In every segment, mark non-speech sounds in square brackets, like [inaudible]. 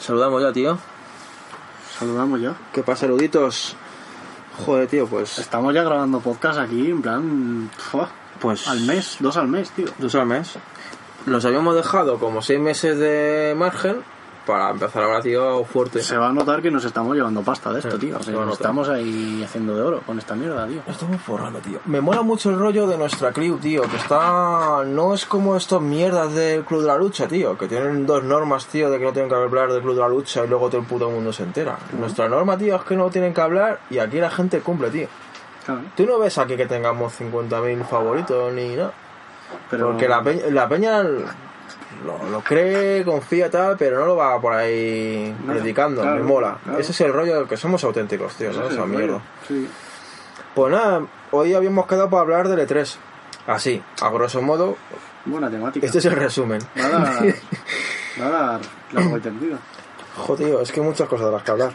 Saludamos ya, tío. Saludamos ya. ¿Qué pasa, saluditos? Joder, tío, pues. Estamos ya grabando podcast aquí, en plan. Pues. Al mes, dos al mes, tío. Dos al mes. Nos habíamos dejado como seis meses de margen para empezar ahora, tío, fuerte. Se va a notar que nos estamos llevando pasta de esto, Sí, tío. O sea, nos estamos ahí haciendo de oro con esta mierda, tío. Estamos forrando, tío. Me mola mucho el rollo de nuestra crew, tío. Que está. No es como estas mierdas del Club de la Lucha, tío. Que tienen dos normas, tío, de que no tienen que hablar del Club de la Lucha y luego todo el puto mundo se entera. Nuestra norma, tío, es que no tienen que hablar y aquí la gente cumple, tío. Claro. Tú no ves aquí que tengamos 50.000 favoritos ni nada. Pero Porque la peña, la peña lo, lo cree, confía tal, pero no lo va por ahí No, predicando, claro, me mola. claro. Ese es el rollo que somos auténticos, tío, ¿no? es Esa mierda. Sí. Pues nada, hoy habíamos quedado para hablar del E3. Así, a grosso modo, Buena temática. este es el resumen. Va a dar. [laughs] Va a dar largo y tendido. Joder, tío, es que hay muchas cosas de las que hablar.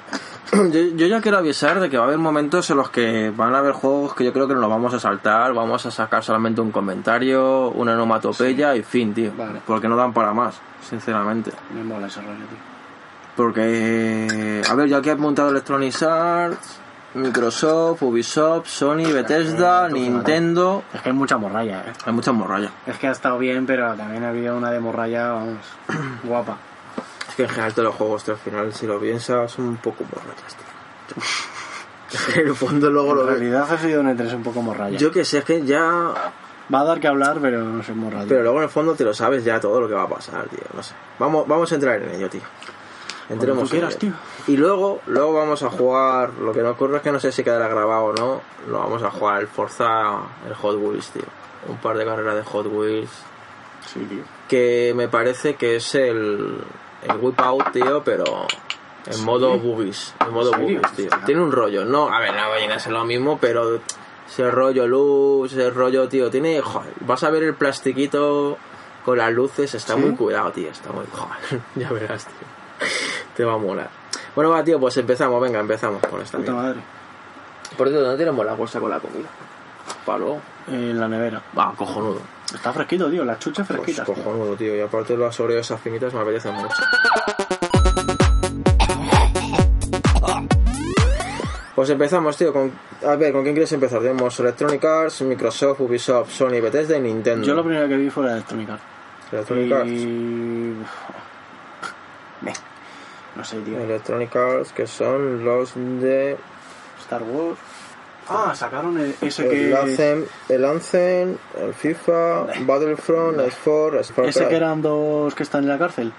[clears throat] Yo, yo ya quiero avisar de que va a haber momentos en los que van a haber juegos que yo creo que nos los vamos a saltar, vamos a sacar solamente un comentario, una onomatopeya y fin, tío. Vale. Porque no dan para más, sinceramente. Me mola ese rollo, tío. Porque, a ver, yo aquí he montado Electronic Arts, Microsoft, Ubisoft, Sony, Bethesda, Nintendo. Es que hay mucha morralla, eh. Hay muchas morrallas. Es que ha estado bien, pero también ha habido una de morralla, vamos, [clears throat] guapa. Que en general todos los juegos, tío, al final, si lo piensas, son un poco morrallas, tío. [laughs] En el fondo luego En lo realidad ha sido un E3 un poco morralla. Yo que sé, es que ya. Va a dar que hablar, pero no sé morralla. Pero luego en el fondo te lo sabes ya todo lo que va a pasar, tío. No sé. Vamos, vamos a entrar en ello, tío. Entremos quieras, tío. Y luego, luego vamos a jugar. Lo que no ocurre es que no sé si quedará grabado o no. Lo vamos a jugar el Forza, el Hot Wheels, tío. Un par de carreras de Hot Wheels. Sí, tío. Que me parece que es el. El Whip Out, tío, pero. En modo boobies. En modo boobies, tío. Tiene un rollo. No, a ver, no va a llegar a ser lo mismo, pero. Ese rollo luz, ese rollo, tío. Tiene. Joder, vas a ver el plastiquito con las luces. Está ¿Sí? muy cuidado, tío. Está muy. Joder, [laughs] ya verás, tío. Te va a molar. Bueno, va, tío, pues empezamos. Venga, empezamos con esta Puta madre. Por cierto, ¿dónde tenemos la bolsa con la comida? En la nevera. Va, cojonudo. Está fresquito, tío. Las chuchas Pues fresquitas. tío. cojonudo, tío. Y aparte las Oreos esas finitas me apetecen mucho. Pues empezamos, tío. Con... A ver, ¿con quién quieres empezar? Tenemos Electronic Arts, Microsoft, Ubisoft, Sony, Bethesda y Nintendo. Yo lo primero que vi fue la Electronic Arts. Electronic Arts. [laughs] Y... No sé, tío. Electronic Arts, que son los de... Star Wars. Ah, sacaron el- ese El que... Anthem, el Anthem, el FIFA, Battlefront, el Sport, Spark Ese que eran dos que están en la cárcel.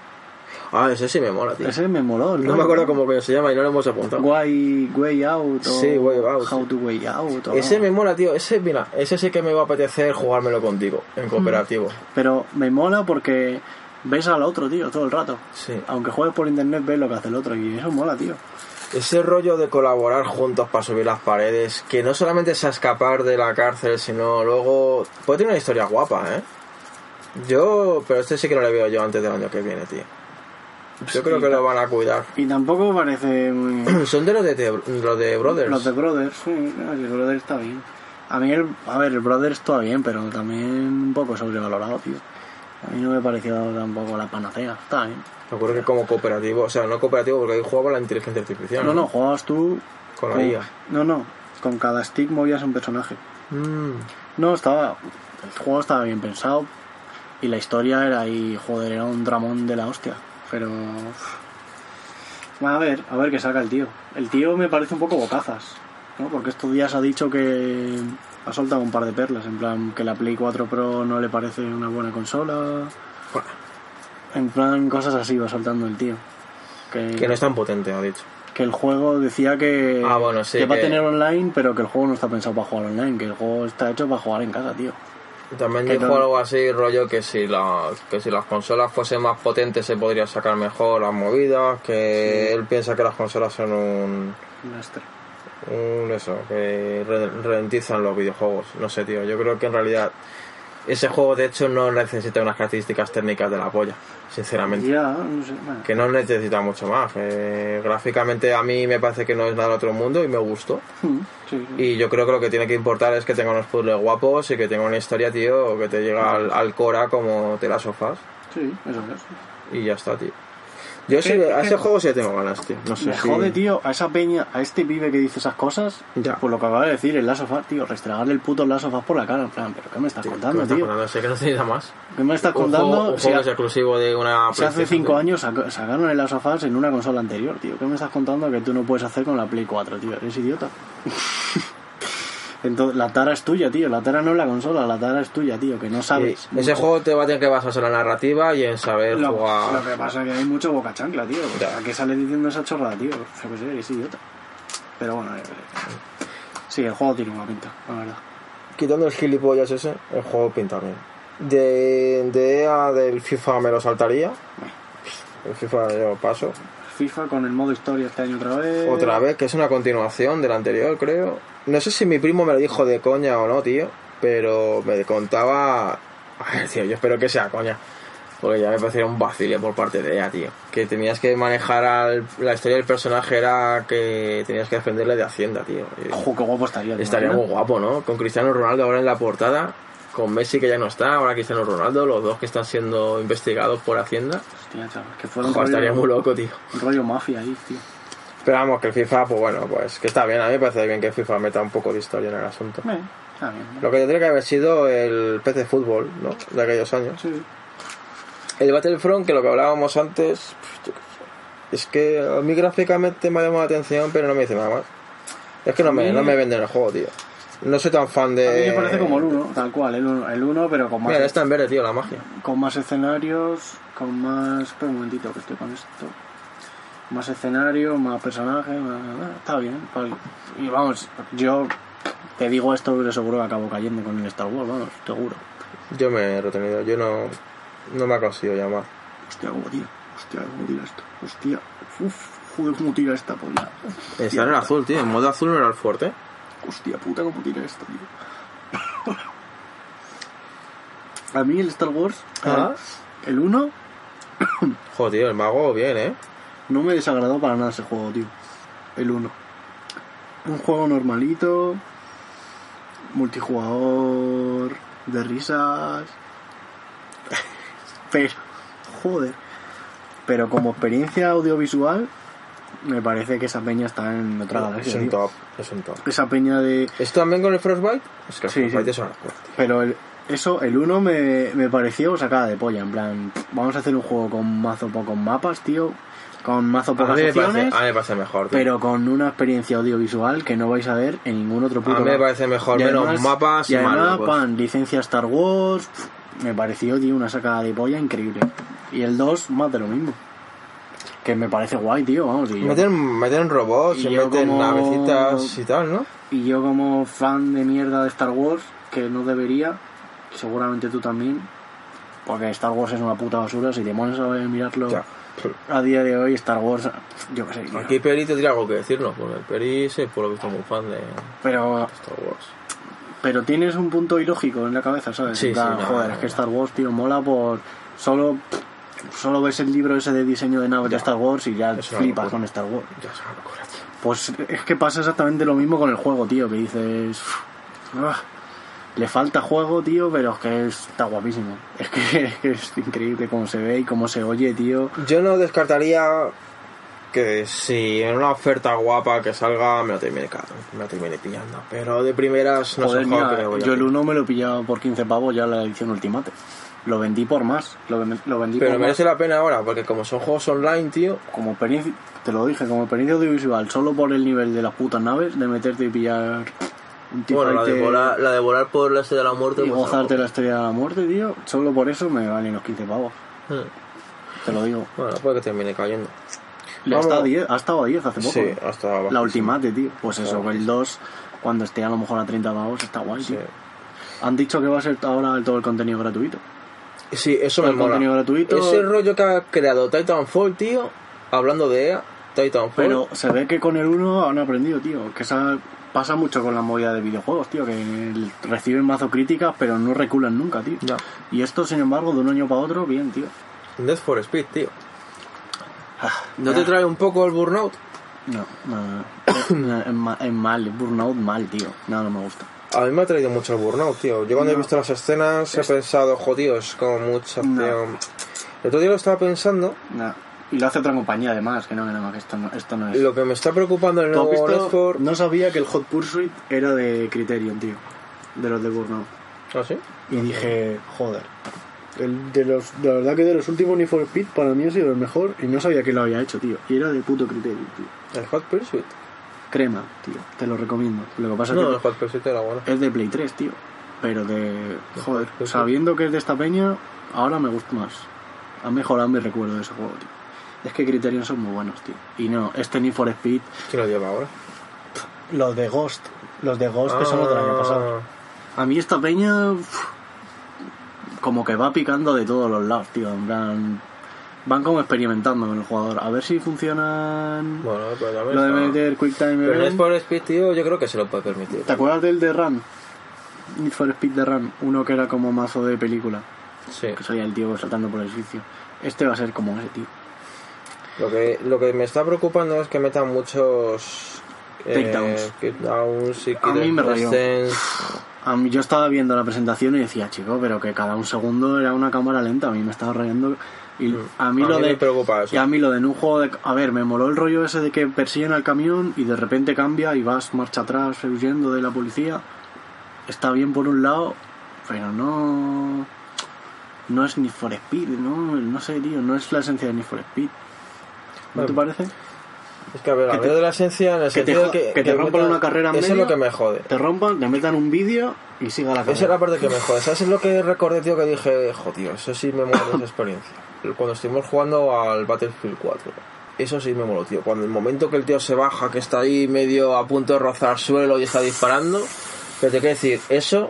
Ah, ese sí me mola, tío. Ese me moló. el No me acuerdo cómo se llama y no lo hemos apuntado. Way, way Out. O Sí, Way Out, How sí. to Way Out. o- Ese me mola, tío. Ese, mira, ese sí que me va a apetecer jugármelo contigo, en cooperativo. Pero me mola porque ves al otro, tío, todo el rato. Sí. Aunque juegues por internet, ves lo que hace el otro y eso mola, tío. Ese rollo de colaborar juntos para subir las paredes, que no solamente sea escapar de la cárcel, sino luego... Puede tener una historia guapa, ¿eh? Yo... Pero este sí que no le veo yo antes del año que viene, tío. Yo creo que lo van a cuidar. Y tampoco parece muy... [clears throat] Son de los de, de- los de Brothers. Los de Brothers, sí, el Brothers está bien. A mí, el, a ver, el Brothers está bien, pero también un poco sobrevalorado, tío. A mí no me pareció tampoco la panacea. Está bien. Me acuerdo que como cooperativo, o sea, no cooperativo porque ahí jugaba la inteligencia artificial. No, no, jugabas tú... Con la IA. No, no, con cada stick movías un personaje. Mm. No, estaba... El juego estaba bien pensado y la historia era ahí, joder, era un dramón de la hostia. Pero... A ver, a ver qué saca el tío. El tío me parece un poco bocazas, ¿no? Porque estos días ha dicho que ha soltado un par de perlas, en plan que la Play 4 Pro no le parece una buena consola. Bueno, En plan, cosas así va soltando el tío. Que, que no es tan potente, ha dicho. que el juego decía que, Ah, bueno, sí, que va a tener online, pero que el juego no está pensado para jugar online, que el juego está hecho para jugar en casa, tío. También Que dijo no- algo así, rollo, que si, la, que si las consolas fuesen más potentes se podría sacar mejor las movidas, que él piensa que las consolas son un, Lastre. Un eso, que ralentizan los videojuegos. No sé, tío, yo creo que en realidad ese juego de hecho no necesita unas características técnicas de la polla, sinceramente. Ya, no sé. bueno. Que no necesita mucho más. que gráficamente a mí me parece que no es nada del otro mundo y me gustó. Mm, sí, sí. Y yo creo que lo que tiene que importar es que tenga unos puzzles guapos y que tenga una historia, tío, que te llega al, al Cora como te las sofás. Sí, eso es. Y ya está, tío. Yo sí, ¿Qué- a ese juego sí tengo ganas, tío. No sé Me si- jode, tío, a esa peña, a este pibe que dice esas cosas, Ya. pues lo que acaba de decir, el Last of Us, tío, restregarle el puto Last of Us por la cara, en plan, ¿pero qué me estás Tío, ¿qué contando, tío? contando? Sé que no se más. ¿Qué me estás Un contando? juego, un Si juego es exclusivo de una Si hace PlayStation, cinco tío. años saca- sacaron el Last of Us en una consola anterior, tío. ¿Qué me estás contando que tú no puedes hacer con la Play 4, tío? Eres idiota. [laughs] Entonces, la tara es tuya, tío. La tara no es la consola, la tara es tuya, tío, que no sabes. Ese juego te va a tener que basarse en la narrativa y en saber Lo, jugar. lo que pasa es que hay mucho boca chancla, tío. O sea, ¿qué sale diciendo esa chorrada, tío? Yo qué sé, eres idiota. Pero bueno, eh, eh, sí, el juego tiene una pinta, la verdad. Quitando el gilipollas ese, el juego pinta bien. De, de EA del FIFA me lo saltaría. El FIFA yo paso. FIFA con el modo historia este año otra vez. Otra vez, que es una continuación del anterior, creo. No sé si mi primo me lo dijo de coña o no, tío. Pero me contaba. A ver, tío, yo espero que sea coña. Porque ya me parecía un vacile por parte de ella, tío. Que tenías que manejar al. La historia del personaje era que tenías que defenderle de Hacienda, tío. Ojo, qué guapo estaría. ¿te Estaría muy guapo, ¿no? Con Cristiano Ronaldo ahora en la portada. Con Messi que ya no está, ahora Cristiano Ronaldo, los dos que están siendo investigados por Hacienda. Hostia, chaval, que fuera un estaría muy loco, tío. Un rollo mafia ahí, tío. Pero vamos, que el FIFA, pues bueno, pues que está bien. A mí me parece bien que el FIFA meta un poco de historia en el asunto. Eh, está bien. ¿no? Lo que tendría que haber sido el PC Fútbol, ¿no? De aquellos años. Sí. El Battlefront, que lo que hablábamos antes, es que a mí gráficamente me ha llamado la atención, pero no me dice nada más. Es que no me, no me venden el juego, tío. No soy tan fan de... A mí me parece como el 1, tal cual, el 1, el uno, pero con más, Mira, está en verde, tío, la magia. con más escenarios, con más... Espera un momentito que estoy con esto. Más escenarios, más personajes, más- está bien. Y vamos, yo te digo esto, pero seguro que acabo cayendo con el Star Wars, vamos, seguro. Yo me he retenido, yo no, no me ha conseguido llamar. Hostia, cómo tira, hostia, cómo tira esto, hostia, uff, joder, cómo tira esta polla. Está en el azul, tío, en modo azul no era el fuerte. Hostia puta, cómo tira esto, tío. [laughs] A mí el Star Wars, Ah. el 1, Joder, tío, el mago bien, ¿eh? No me desagradó para nada ese juego, tío. El 1. Un juego normalito, multijugador, de risas. [laughs] Pero, joder. Pero como experiencia audiovisual, me parece que esa peña está en otra Es galaxia. un tío. top, es un top. Esa peña de. ¿Esto también con el Frostbite? Es que Sí, Frostbite sí. es una locura, tío. Pero el- eso, el 1 me, me pareció sacada de polla. En plan, vamos a hacer un juego con mazo pocos mapas, tío. Con mazo A pocas mí, me parece, a mí me parece mejor, tío. pero con una experiencia audiovisual que no vais a ver en ningún otro puto A mí me lado. parece mejor, Y menos además- mapas y, y más además, pan, licencia Star Wars, pf, me pareció, tío, una sacada de polla increíble. Y el 2, más de lo mismo. Que me parece guay, tío, vamos. Y yo, Meten, meten robots, Y y yo meten como- navecitas y tal, ¿no? y yo como fan de mierda de Star Wars, que no debería, seguramente tú también, porque Star Wars es una puta basura, si te pones a mirarlo Ya. A día de hoy, Star Wars, yo qué sé, tío. Aquí Peri tendría algo que decirnos, porque Peri es por lo visto muy fan de pero Star Wars. Pero tienes un punto ilógico en la cabeza, ¿sabes? Sí, En plan, sí, no, joder, no, es que. Star Wars, tío, mola por. Solo. Solo ves el libro ese de diseño de naves de. Star Wars y ya flipas con Star Wars. Ya es una locura, tío. Pues es que pasa exactamente lo mismo con el juego, tío, que dices. "Ah, le falta juego, tío, pero es que está guapísimo. Es que, es [laughs] que es increíble cómo se ve y cómo se oye, tío. Yo no descartaría que si en una oferta guapa que salga me lo termine, me lo termine pillando. Pero de primeras no me voy a yo el pillar. 1 me lo he pillado por 15 pavos ya la edición Ultimate. Lo vendí por más. Lo, ven- lo vendí Pero por merece más. la pena ahora, porque como son juegos online, tío, como experiencia, te lo dije, como experiencia audiovisual, solo por el nivel de las putas naves, de meterte y pillar un bueno, la de, T-Fighter volar, la de volar por la estrella de la muerte, y pues, gozarte la estrella de la muerte, tío, solo por eso me valen los 15 pavos, Hmm. te lo digo. Bueno, puede que termine cayendo. Le ha estado a 10, ha estado a 10 hace poco. Sí, ¿eh? hasta La bajísimo. Ultimate, tío. Pues eso, Claro. el 2, cuando esté a lo mejor a 30 pavos, está guay, Sí. tío. Han dicho que va a ser ahora todo el contenido gratuito. Sí, eso Todo me el mola. contenido gratuito. Ese rollo que ha creado Titanfall, tío, hablando de EA, Titanfall. Pero se ve que con el 1 han aprendido, tío. Que esa pasa mucho con la movida de videojuegos, tío. Que reciben mazo críticas, pero no reculan nunca, tío. Ya. Y esto, sin embargo, de un año para otro, bien, tío. Death for Speed, tío. Ah, ¿No ya. te trae un poco el burnout? No, no, no. es, ma- es mal, Burnout mal, tío. No, no me gusta. A mí me ha traído mucho el burnout, tío. Yo cuando he visto las escenas he pensado, jodido, es como mucha. El otro día lo estaba pensando No. Y lo hace otra compañía además, que no, que no, que esto no, esto no es. Lo que me está preocupando en el ¿Tú has nuevo visto? Need for... No sabía que el Hot Pursuit era de Criterion, tío. De los de Burnout. ¿Ah, sí? Y dije, joder. El de los, la verdad que de los últimos Need for Speed para mí ha sido el mejor y no sabía que lo había hecho, tío. Y era de puto Criterion, tío. El Hot Pursuit. Crema, tío. Te lo recomiendo. Lo que pasa No, es el que Hot Pursuit era bueno. es de Play 3, tío. Pero de... Joder, sabiendo que es de esta peña, ahora me gusta más. Ha mejorado mi recuerdo de ese juego, tío. Es que Criterion son muy buenos, tío. Y no, este Need for Speed, ¿Quién lo lleva ahora? los de Ghost. Los de Ghost que son los del año pasado. Ah, A mí esta peña uf, como que va picando de todos los lados, tío. En plan, van como experimentando con el jugador. A ver si funcionan Bueno, pero también lo de meter Quick Time Pero. Need for Speed, tío, yo creo que se lo puede permitir. ¿Te acuerdas del de Run? Need for Speed de Run, uno que era como mazo de película, Sí. que salía el tío saltando por el edificio. Este va a ser como ese tío. Lo que, lo que me está preocupando es que metan muchos... Takedowns. Eh, takedowns y A mí me rayó. distance. A mí, yo estaba viendo la presentación y decía, chico, pero que cada un segundo era una cámara lenta. A mí me estaba rayando. Y a mí Mm. A lo mí de. me preocupa eso. Y a mí lo de en un juego de. A ver, me moló el rollo ese de que persiguen al camión y de repente cambia y vas marcha atrás huyendo de la policía. Está bien por un lado, pero no. No es ni for Speed, ¿no? No sé, tío, no es la esencia de Need for Speed. ¿No te parece? Es que a ver, Que a te- de la esencia en el que te sentido de que... que te rompan metan- una carrera en Eso es lo que me jode. Te rompan, te metan un vídeo y siga la Esa es carrera. la parte que me jode. ¿Sabes lo que recordé, tío? Que dije, jo, tío, eso sí me mola esa experiencia. Cuando estuvimos jugando al Battlefield 4. Eso sí me moló, tío. Cuando el momento que el tío se baja, que está ahí medio a punto de rozar suelo y está disparando. Pero te quiero decir, eso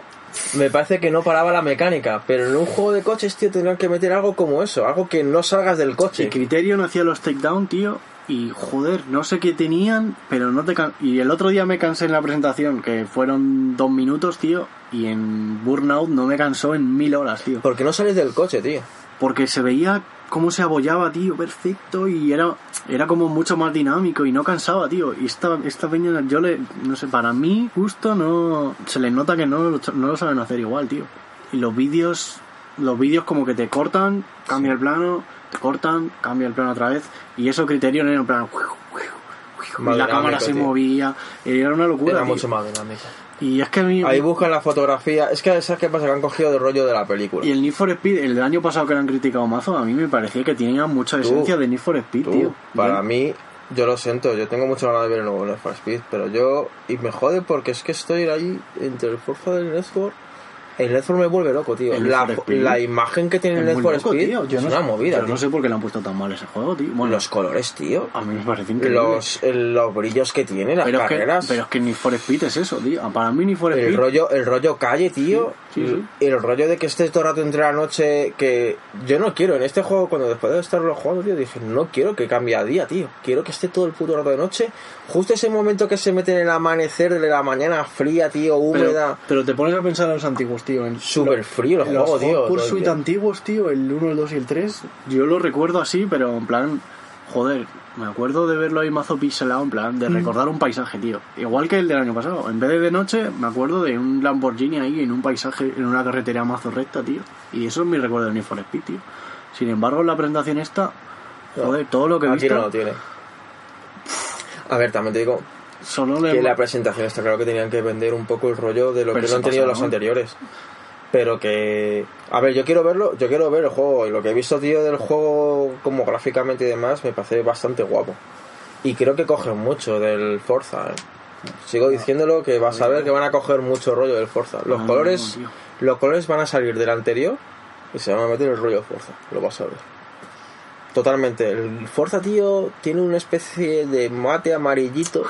me parece que no paraba la mecánica. Pero en un juego de coches, tío, tendrían que meter algo como eso. Algo que no salgas del coche. El Criterion hacía los takedown, tío, y joder, no sé qué tenían, pero no te can- Y el otro día me cansé en la presentación, que fueron dos minutos, tío, y en Burnout no me cansó en mil horas, tío. Porque no sales del coche, tío. Porque se veía cómo se abollaba, tío, perfecto, y era, era como mucho más dinámico y no cansaba, tío. Y esta, esta peña, yo le, no sé, para mí, justo no, se les nota que no, lo- no lo saben hacer igual, tío. Y los vídeos, los vídeos como que te cortan, cambia el plano, te cortan, cambia el plano otra vez, y eso Criterion era en plan, y Más la cámara se tío. movía, era una locura. Era tío. mucho más dinámico. Y es que a mí, Ahí buscan la fotografía. Es que, ¿sabes qué pasa? Que han cogido el rollo de la película. Y el Need for Speed, el del año pasado que lo han criticado mazo, a mí me parecía que tenía mucha Tú, esencia de Need for Speed, Tú, tío. para Yo- mí, yo lo siento, yo tengo mucha ganas de ver el nuevo Need for Speed, pero yo. Y me jode porque es que estoy ahí entre el Forza del for. El for me vuelve loco, tío. El La, imagen que tiene el muy for Speed tío. Yo es no una sé- movida, yo tío. no sé por qué le han puesto tan mal ese juego, tío. Bueno, Los colores, tío. a mí me parece increíble. Los, el- los brillos que tiene, las pero, es que, carreras. pero es que Need for Speed es eso, tío. Para mí Need for El Speed... rollo, el rollo calle, tío. Sí, sí, sí. Y el rollo de que estés todo el rato entre la noche. Que yo no quiero en este juego, cuando después de estarlo jugando, tío, dije, no quiero que cambie a día, tío. Quiero que esté todo el puto rato de noche. Justo ese momento que se mete en el amanecer de la mañana fría, tío, pero, húmeda. pero te pones a pensar en los antiguos, tío. En Súper frío el los juego, tío. Pursuit el antiguos, tío, el 1, el 2 y el 3, yo lo recuerdo así, pero en plan, joder, me acuerdo de verlo ahí mazo pixelado, en plan, Mm. de recordar un paisaje, tío. Igual que el del año pasado. En vez de de noche, me acuerdo de un Lamborghini ahí en un paisaje, en una carretera mazo recta, tío. Y eso es mi recuerdo de Need for Speed, tío. Sin embargo, en la presentación esta, joder, todo lo que he Aquí visto, no lo tiene. A ver, también te digo solo le... que la presentación está claro que tenían que vender un poco el rollo de lo Pero que no han tenido los anteriores. Pero que. A ver, yo quiero verlo, yo quiero ver el juego. Y lo que he visto, tío, del juego, como gráficamente y demás, me parece bastante guapo. Y creo que cogen mucho del Forza, ¿eh? Sigo diciéndolo que vas a ver que van a coger mucho rollo del Forza. Los Ah, colores. Los colores van a salir del anterior y se van a meter el rollo Forza. Lo vas a ver. Totalmente. El Forza, tío, tiene una especie de mate amarillito.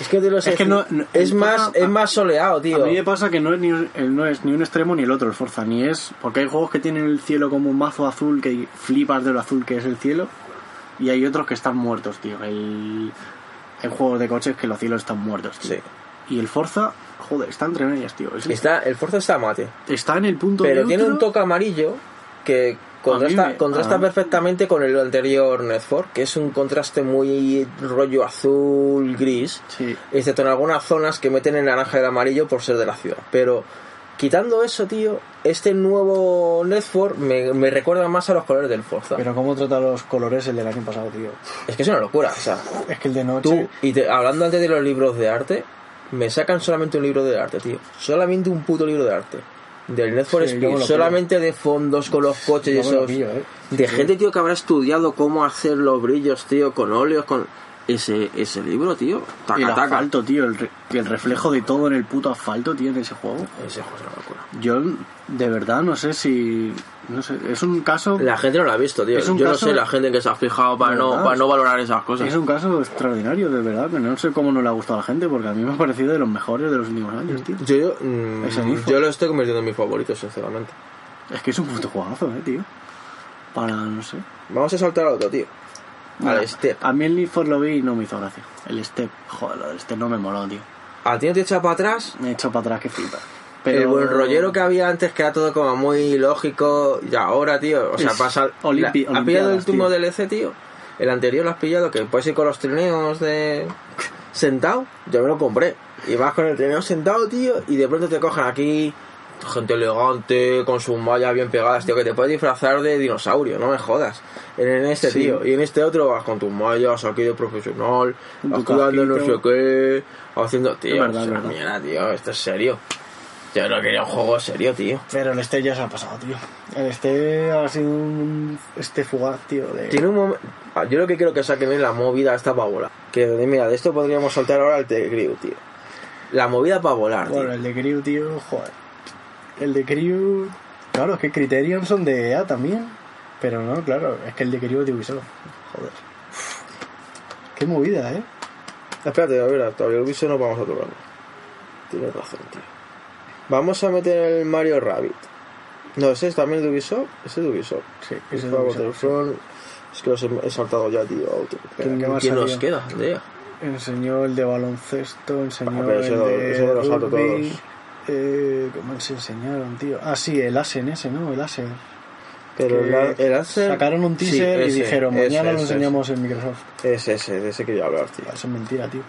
Es que sé Es que no- no- es el más, es más soleado, tío. A mí me pasa que no es, ni, el- no es ni un extremo ni el otro el Forza, ni es... Porque hay juegos que tienen el cielo como un mazo azul que flipas de lo azul que es el cielo y hay otros que están muertos, tío. Hay, hay juegos de coches que los cielos están muertos, tío. Sí. Y el Forza, joder, está entre medias, tío. Es- Está, el Forza está mate. está en el punto Pero tiene un toque amarillo que contrasta, me- contrasta ah. perfectamente con el anterior Need for, que es un contraste muy rollo azul, gris. Sí. excepto en algunas zonas que meten el naranja y el amarillo por ser de la ciudad. Pero Quitando eso, tío, este nuevo Need for me, me recuerda más a los colores del Forza. Pero cómo trata los colores el del año pasado, tío. Es que es una locura, o sea, Es que el de noche... tú, y te- hablando antes de los libros de arte, me sacan solamente un libro de arte, tío. Solamente un puto libro de arte. Del Need for Sí, Speed, solamente de fondos con los coches y esos. pillo, ¿eh? De gente, tío, que habrá estudiado cómo hacer los brillos, tío, con óleos, con. Ese, ese libro, tío. Taca, Y el taca. asfalto, tío, el, re- el reflejo de todo en el puto asfalto, tío, en ese juego. Ese juego es una locura. Yo, de verdad, no sé si... No sé, es un caso... La gente no lo ha visto, tío. Es un Yo no sé la gente que se ha fijado para no, verdad. para no valorar esas cosas. Es un caso extraordinario, de verdad, que no sé cómo no le ha gustado a la gente, porque a mí me ha parecido de los mejores de los últimos años, tío. Yo, yo, mm, yo lo estoy convirtiendo en mi favorito, sinceramente. Es que es un puto juegazo, eh, tío. Para, no sé. Vamos a saltar al otro, tío. Al Step. A mí el Need for lo vi y no me hizo gracia. El Step, joder, del Step no me moló, tío. A ti no te echa para atrás Me he hecho para atrás que flipa. el buen rollero que había antes, que era todo como muy lógico. Y ahora, tío, o sea, Es pasa. Olimpi- la- ¿Has pillado el último tío. DLC, tío? El anterior lo has pillado, que puedes ir con los trineos de. [laughs] sentado. Yo me lo compré. Y vas con el trineo sentado, tío, y de pronto te cogen aquí. Gente elegante, con sus mallas bien pegadas, tío, que te puedes disfrazar de dinosaurio, no me jodas. En, en este, Sí. tío. Y en este otro vas con tus mallas aquí de profesional, vas cuidando no sé qué, haciendo, tío. Es verdad, mierda, tío, esto es serio. Yo no quería un juego serio, tío. Pero el Step ya se ha pasado, tío. El Step ha sido un este fugaz, tío. De... Tiene un momento. Yo lo que quiero que saquen es la movida esta para volar. Que mira, de esto podríamos saltar ahora al The Crew, tío. La movida para volar, tío. Bueno, el de Crew, tío, joder. El de Crew... Claro, es que Criterion son de EA también. Pero no, claro, es que el de Crew es de Ubisoft. Joder. Qué movida, ¿eh? Espérate, a ver, todavía Ubisoft no vamos a tocarlo. Tienes razón, tío. Vamos a meter el Mario Rabbit. No, ese es también de Ubisoft. Ese es de Ubisoft. Sí, ese es de Ubisoft. Es que los he, saltado ya, tío. ¿Quién- qué más ¿Quién nos queda? de? Enseñó el de baloncesto, enseñó Ah, el de ese lo salto rugby. todos. Eh, ¿Cómo se enseñaron, tío? Ah, sí, el Asen ese, ¿no? El Asen. Pero Que el, a- el Acer- Sacaron un Sí, teaser y dijeron, ese, mañana lo ese, enseñamos en Microsoft. Ese, ese, de ese quería hablar, tío. Eso es mentira, tío.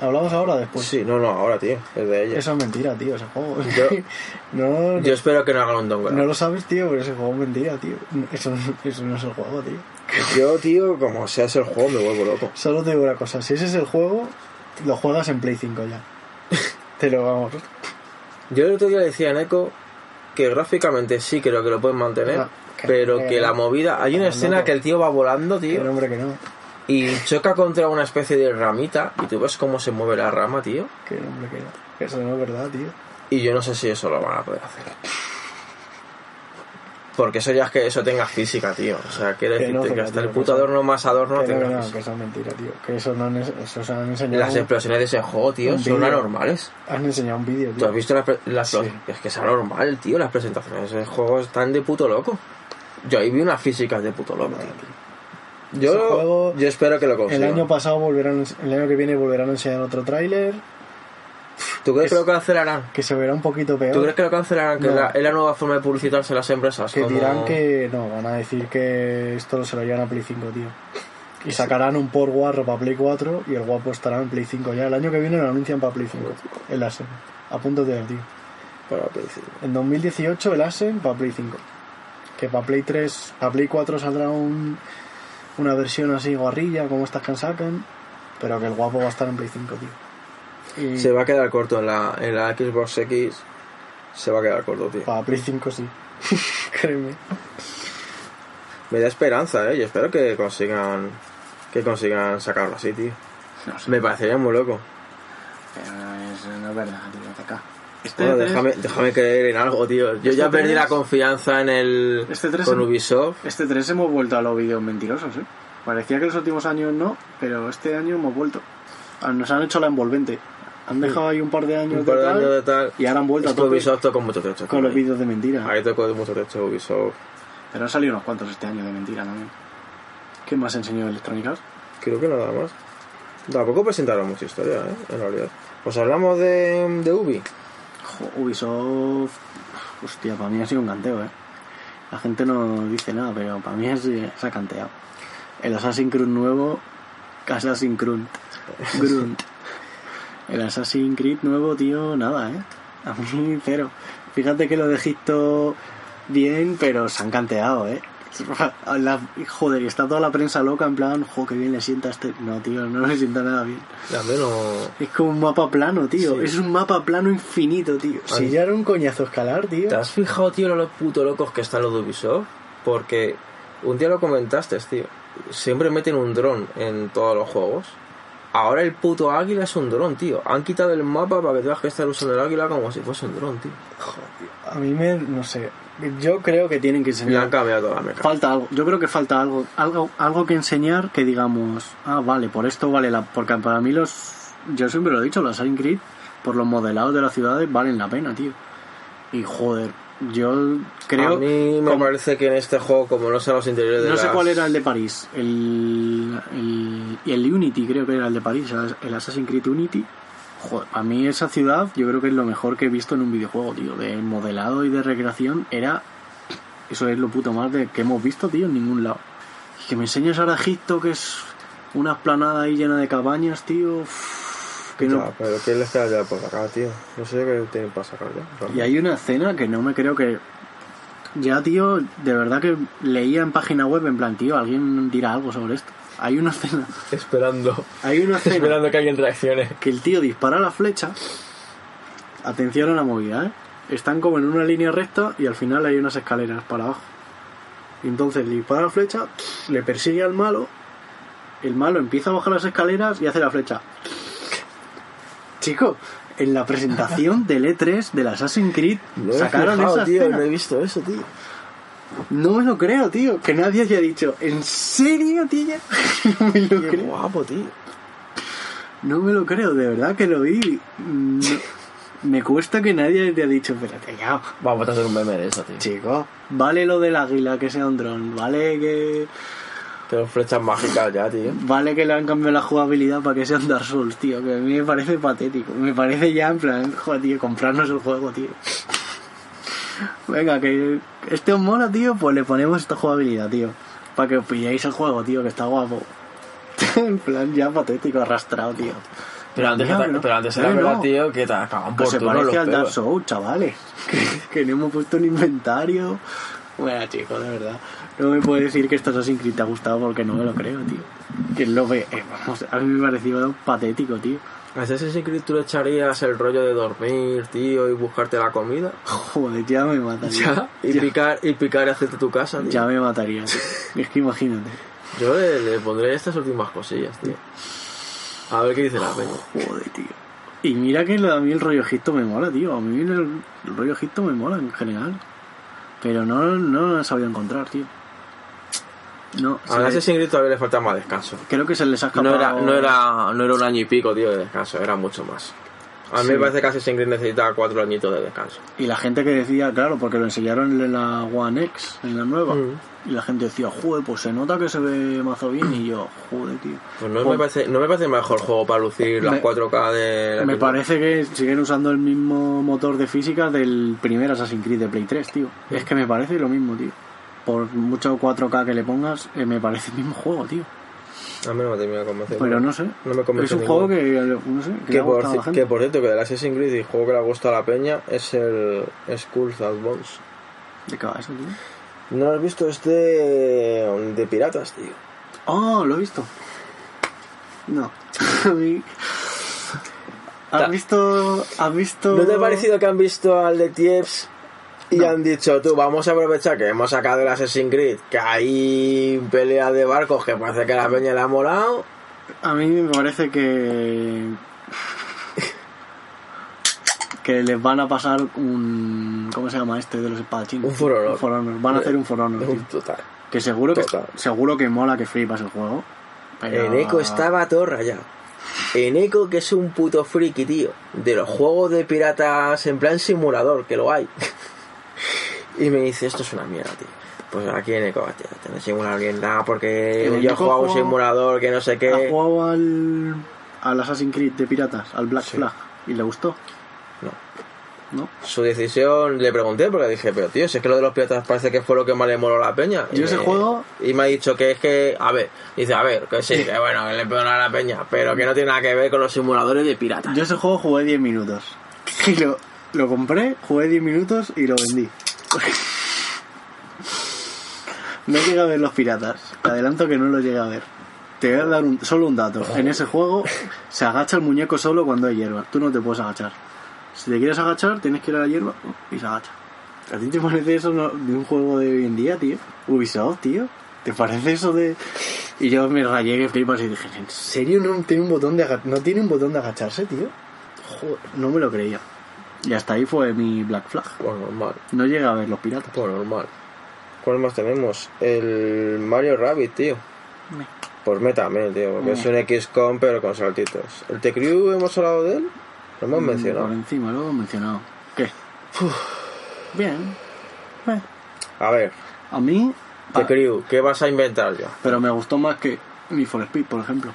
¿Hablamos ahora o después? sí, no, no, ahora, tío. Es de ella. Eso es mentira, tío, ese juego. Yo- [laughs] no, Yo espero que no hagan un downgrade. no lo sabes, tío, pero ese juego es mentira, tío. Eso, eso no es el juego, tío. Yo, tío, como sea ese el juego, me vuelvo loco. Solo te digo una cosa, si ese es el juego, lo juegas en Play 5 ya. [laughs] te lo vamos. Yo el otro día le decía a Neko que gráficamente sí creo que lo pueden mantener, Ah, que- pero que que la no. movida... Hay una escena no. que el tío va volando, Que tío, no, hombre, que no. y choca contra una especie de ramita, y tú ves cómo se mueve la rama, tío, Que no, hombre, que no. Que Eso no es verdad, tío. y yo no sé si eso lo van a poder hacer. Porque eso ya es que eso tenga física, tío. O sea, quiere decirte no, que hasta no, el puto no. adorno más adorno que no, tenga no, física. que eso es mentira, tío. Que eso no han, eso se han enseñado. Las explosiones de ese juego, tío, son anormales. Han enseñado un vídeo, ¿Tú tío. has visto las, las Sí. Es que es anormal, tío, las presentaciones de ese juego están de puto loco. Yo ahí vi unas físicas de puto loco, tío. Yo, juego, yo espero que lo El consigan. año pasado volverán, el año que viene volverán a enseñar otro tráiler ¿Tú crees es- que lo cancelarán? que se verá un poquito peor. ¿Tú crees que lo cancelarán? Que No. la- es la nueva forma de publicitarse las empresas. que como- dirán que no, van a decir que esto se lo llevan a Play 5, tío. Y sacarán un port guarro para Play 4 y el guapo estará en Play 5 ya. El año que viene lo anuncian para Play 5. El Asen. Apúntate, tío. Para Play 5. En 2018 el Asen para Play 5. Que para Play 3, para Play 4 saldrá un, una versión así guarrilla, como estas que sacan. Pero que el guapo va a estar en Play 5, tío. Y Se va a quedar corto en la, en la Xbox X. Se va a quedar corto, tío. para Play 5 sí. [laughs] Créeme. Me da esperanza, eh. Yo espero que consigan. Que consigan sacarlo así, tío. No sé. Me parecería muy loco. Pero es, no es verdad, tío. Acá. Este Bueno, tres- déjame, déjame creer en algo, tío. Yo Este ya perdí la confianza en el. Este con en- Ubisoft. Este 3 hemos vuelto a los vídeos mentirosos, ¿eh? Parecía que los últimos años no, pero este año hemos vuelto. Ah, Nos han hecho la envolvente. Han dejado ahí un par de años Un par de de tal, años de tal. y ahora han vuelto Es a Ubisoft toca mucho techo. con los vídeos de mentira. Ahí tocó mucho techo Ubisoft. Pero han salido unos cuantos este año de mentira también. ¿Qué más enseñó Electronic Arts? Creo que nada más. Tampoco presentaron mucha historia, ¿eh? En realidad. Pues hablamos de, de Ubi. Jo, Ubisoft... Hostia, para mí ha sido un canteo, ¿eh? La gente no dice nada, pero para mí es, se ha canteado. El Assassin's Creed nuevo... Assassin's Creed. [laughs] Grunt. El Assassin's Creed nuevo, tío, nada, ¿eh? A mí, cero. Fíjate que lo de Egipto bien, pero se han canteado, ¿eh? [laughs] La- joder, y está toda la prensa loca en plan, jo, que bien le sienta a este. No, tío, no le sienta nada bien. No... Es como un mapa plano, tío. Sí. Es un mapa plano infinito, tío. Si ya era un coñazo escalar, tío. ¿Te has fijado, tío, en los puto locos que están los de Ubisoft? Porque un día lo comentaste, tío. Siempre meten un dron en todos los juegos. Ahora el puto águila es un dron, tío. Han quitado el mapa para que tengas que estar usando el águila como si fuese un dron, tío. A mí me, no sé. Yo creo que tienen que Y han enseñar. cambiado la mecánica. Falta algo. Yo creo que falta algo, algo, algo que enseñar que digamos, ah, vale, por esto vale la, porque para mí los, yo siempre lo he dicho, los Assassin's Creed, por los modelados de las ciudades valen la pena, tío. Y joder, yo creo. a mí me como- parece que en este juego, como no sé los interiores de No sé cuál era el de París. El, el, y el Unity, creo que era el de París. El Assassin's Creed Unity. Joder, a mí esa ciudad, yo creo que es lo mejor que he visto en un videojuego, tío. De modelado y de recreación. Era. Eso es lo puto más de que hemos visto, tío, en ningún lado. Y que me enseñes ahora Egipto, que es una esplanada ahí llena de cabañas, tío. uf, que no. Ya, pero ¿qué les queda ya por sacar, tío? No sé qué tienen para sacar ya. Y hay una escena que no me creo que. Ya, tío, de verdad que leía en página web en plan, tío, alguien dirá algo sobre esto. Hay una escena. Esperando. Hay una escena Esperando que alguien reaccione. que el tío dispara la flecha. Atención a la movida, ¿eh? Están como en una línea recta y al final hay unas escaleras para abajo. Y entonces dispara la flecha, le persigue al malo. El malo empieza a bajar las escaleras y hace la flecha. Chico, en la presentación del E3 del Assassin's Creed No sacaron fijado, esa tío, escena. no he visto eso, tío. No me lo creo, tío. Que nadie haya dicho, ¿en serio, tío? [laughs] No me lo Qué creo. guapo, tío. No me lo creo, de verdad que lo vi. No- me cuesta que nadie haya dicho, espérate, ya, Vamos a hacer un meme de eso, tío. chico. Vale lo del águila que sea un dron, vale que. Pero flechas mágicas ya, tío. Vale que le han cambiado la jugabilidad para que sea un Dark Souls, tío. Que a mí me parece patético. Me parece ya en plan, joder, tío, comprarnos el juego, tío. Venga, que este os mola, tío, pues le ponemos esta jugabilidad, tío. Para que os pilléis el juego, tío, que está guapo. [laughs] en plan, ya patético, arrastrado, tío. Pero antes, pero antes era verdad, no. tío, que te acaban por Pues se parece al Dark. Souls, chavales. [laughs] Que, que no hemos puesto un inventario. Bueno, chicos, de verdad. No me puedes decir que esto Assassin's Creed te ha gustado porque no me lo creo, tío. Que lo ve. eh, vamos, a mí me pareció patético, tío. ¿A Assassin's Creed tú le echarías el rollo de dormir, tío, y buscarte la comida? Joder, ya me mataría. Ya, y ya, picar, y picar y hacerte tu casa, tío. ya me mataría, tío. [laughs] Es que imagínate. Yo le, le pondré estas últimas cosillas, tío. A ver qué dice la peña. Joder, tío. Y mira que a mí el rollo Egipto me mola, tío. A mí el, el rollo Egipto me mola en general. Pero no, no lo he sabido encontrar, tío. No, A Assassin's Creed todavía le falta más descanso. creo que se les ha escapado. No era, no, era, no era un año y pico, tío, de descanso, era mucho más. A mí Sí. me parece que Assassin's Creed necesita cuatro añitos de descanso. Y la gente que decía, claro, porque lo enseñaron en la One X, en la nueva. Mm. Y la gente decía, joder, pues se nota que se ve mazo bien. Y yo, joder, tío. Pues no, me parece, no me parece el mejor juego para lucir las Me- 4K de... la Me que- parece que siguen usando el mismo motor de física del primer Assassin's Creed de Play 3, tío. Es que me parece lo mismo, tío. Por mucho 4K que le pongas, eh, me parece el mismo juego, tío. A mí no me termina de convencer. Pero no sé. No me convence es un ninguno. juego que, no sé, que, le ha por, gustado a la ci- gente. que por cierto, que del Assassin's Creed y juego que le gusta a la peña es el Skulls and Bones. ¿De qué va eso, tío? ¿No lo has visto? Es de, de piratas, tío. Oh, lo he visto. No. [laughs] ¿Has visto...? ¿Has visto...? ¿No te ha parecido que han visto al de Tieps y No. han dicho, tú, vamos a aprovechar que hemos sacado el Assassin's Creed, que hay pelea de barcos que parece que la peña le ha molado? A mí me parece que. que les van a pasar un. ¿Cómo se llama este de los espadachines? Un For Honor. Un For Honor. Van a hacer un For Honor, tío. Total. Que seguro que, Total. seguro que mola que flipas el juego. Pero... Eneco estaba todo rayado. Eneco, que es un puto friki, tío. De los juegos de piratas en plan simulador, que lo hay. [laughs] y me dice, esto es una mierda, tío. Pues aquí Eneco, tío, te no simular bien nada porque El yo he jugado un simulador que no sé ¿Ha qué. jugado al. al Assassin's Creed de piratas? Al Black Sí. Flag? ¿Y le gustó? No. ¿No? Su decisión, le pregunté porque dije, pero tío, si es que lo de los piratas parece que fue lo que más le moló a la peña. Y Yo ese me- juego- Y me ha dicho que es que, a ver, dice, a ver, que sí, que bueno, que le perdona a la peña, pero que no tiene nada que ver con los simuladores de piratas. Yo ese juego jugué 10 minutos. [laughs] Y lo, Lo compré, jugué 10 minutos y lo vendí. No llegué a ver los piratas. Te adelanto que no lo llegué a ver. Te voy a dar un- solo un dato. En ese juego se agacha el muñeco solo cuando hay hierba. Tú no te puedes agachar. Si te quieres agachar, tienes que ir a la hierba y se agacha. ¿A ti te parece eso de un juego de hoy en día, tío? Ubisoft, tío. ¿Te parece eso de...? Y yo me rayé que flipas y dije, ¿en serio no tiene un botón de, no tiene un botón de agacharse, tío? Joder, no me lo creía. Y hasta ahí fue mi Black Flag. Pues normal, No llega a ver los piratas. pues normal. ¿Cuál más tenemos? El Mario Rabbit, tío. Pues me también, tío, porque es un XCOM pero con saltitos. ¿El T-Crew hemos hablado de él? Lo hemos Mm, mencionado. Por encima, lo hemos mencionado. ¿Qué? Bien. Eh, A ver, A mí... ah, T-Crew, ¿qué vas a inventar ya? pero me gustó más que Need for Speed, por ejemplo.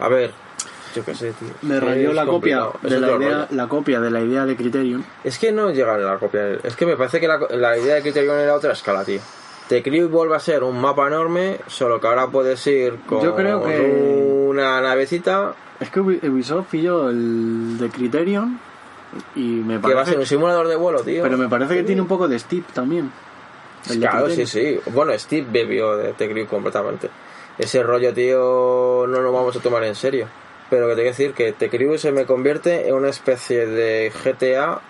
A ver, yo qué sé, tío. Me rayó la copia, complicado, de la, idea, la copia de la idea de Criterion. Es que no llega a la copia. Es que me parece que la, la idea de Criterion era otra escala, tío. Te Crew vuelve a ser un mapa enorme, solo que ahora puedes ir con Yo creo que- una navecita Es que Ubi- Ubisoft pilló el de Criterion y me que va a ser parece... un simulador de vuelo, tío. Pero me parece que tiene un poco de Steve también. Claro, sí, sí. Bueno, Steve bebió de The Crew completamente. Ese rollo, tío, no lo vamos a tomar en serio. Pero que te quiero decir que The Crew se me convierte en una especie de GTA,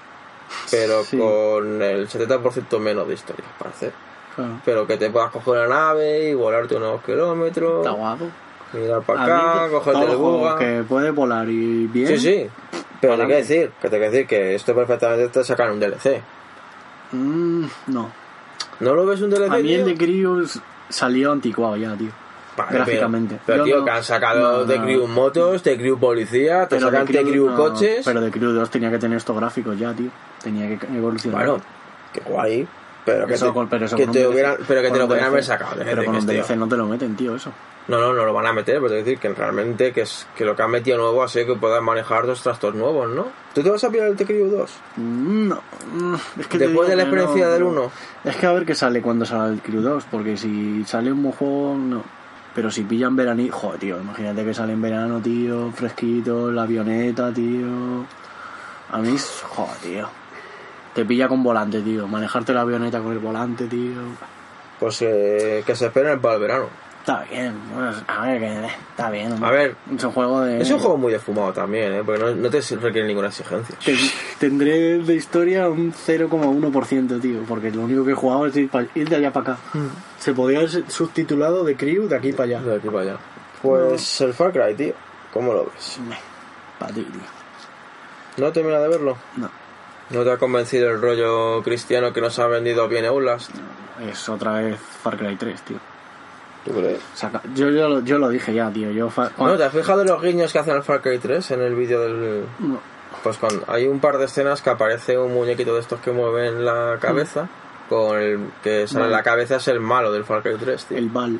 pero Sí. con el 70% menos de historia, para hacer. Claro. Pero que te puedas coger una nave y volarte unos kilómetros, Está guapo. mirar para acá, cogerte el buga. que puede volar y bien. Sí, sí. Pero te quiero decir, que te quiero decir que esto perfectamente te sacan un DLC. Mm, no. ¿No lo ves un DLC? A mí el de Crew salió anticuado ya, tío. Gráficamente. Pero, tío, no- que han sacado no, The no. Crew motos, The Crew policía, te sacan de The Crew coches. Pero de Crew 2 tenía que tener estos gráficos ya, tío. Tenía que evolucionar. Bueno, qué guay. Pero que Eso te, pero eso que te hubieran, pero que te lo podrían haber sacado. de Pero con un. DLC no te lo meten, tío, eso. No, no, no lo van a meter, pero te decir que realmente que, es, que lo que han metido nuevo ha sido que puedan manejar dos trastos nuevos, ¿no? ¿Tú te vas a pillar el The Crew 2? Mm, No. mm, Es que Después de la experiencia no, del no. 1. Es que a ver qué sale cuando salga el Crew 2, porque si sale un buen juego, no. Pero si pillan verano, joder, tío, imagínate que sale en verano, tío, fresquito, la avioneta, tío. A mí, joder, tío. Te pilla con volante, tío. Manejarte la avioneta con el volante, tío. Pues eh, que se esperen para el verano. Está bien, bueno, a ver, que está bien. hombre. A ver, Es un juego de. es un juego muy defumado también, ¿eh? Porque no, no te requiere ninguna exigencia. Te- tendré de historia un 0,1%, tío, porque lo único que he jugado es ir, pa- ir de allá para acá. Se podría haber subtitulado de Crew de aquí para allá. De aquí para allá. Pues el Far Cry, tío. ¿Cómo lo ves? Para ti, tío. ¿No termina de verlo? No, ¿No te ha convencido el rollo cristiano que nos ha vendido bien Eulas? es otra vez Far Cry 3, tío. ¿Tú crees? Saca- yo, yo, lo- yo lo dije ya, tío. Yo fa- ¿No te has fijado en los guiños que hacen al Far Cry 3 en el vídeo del... No. Pues con, hay un par de escenas que aparece un muñequito de estos que mueven la cabeza, con el que sale en la Vale. cabeza es el malo del Far Cry 3, tío. El Val,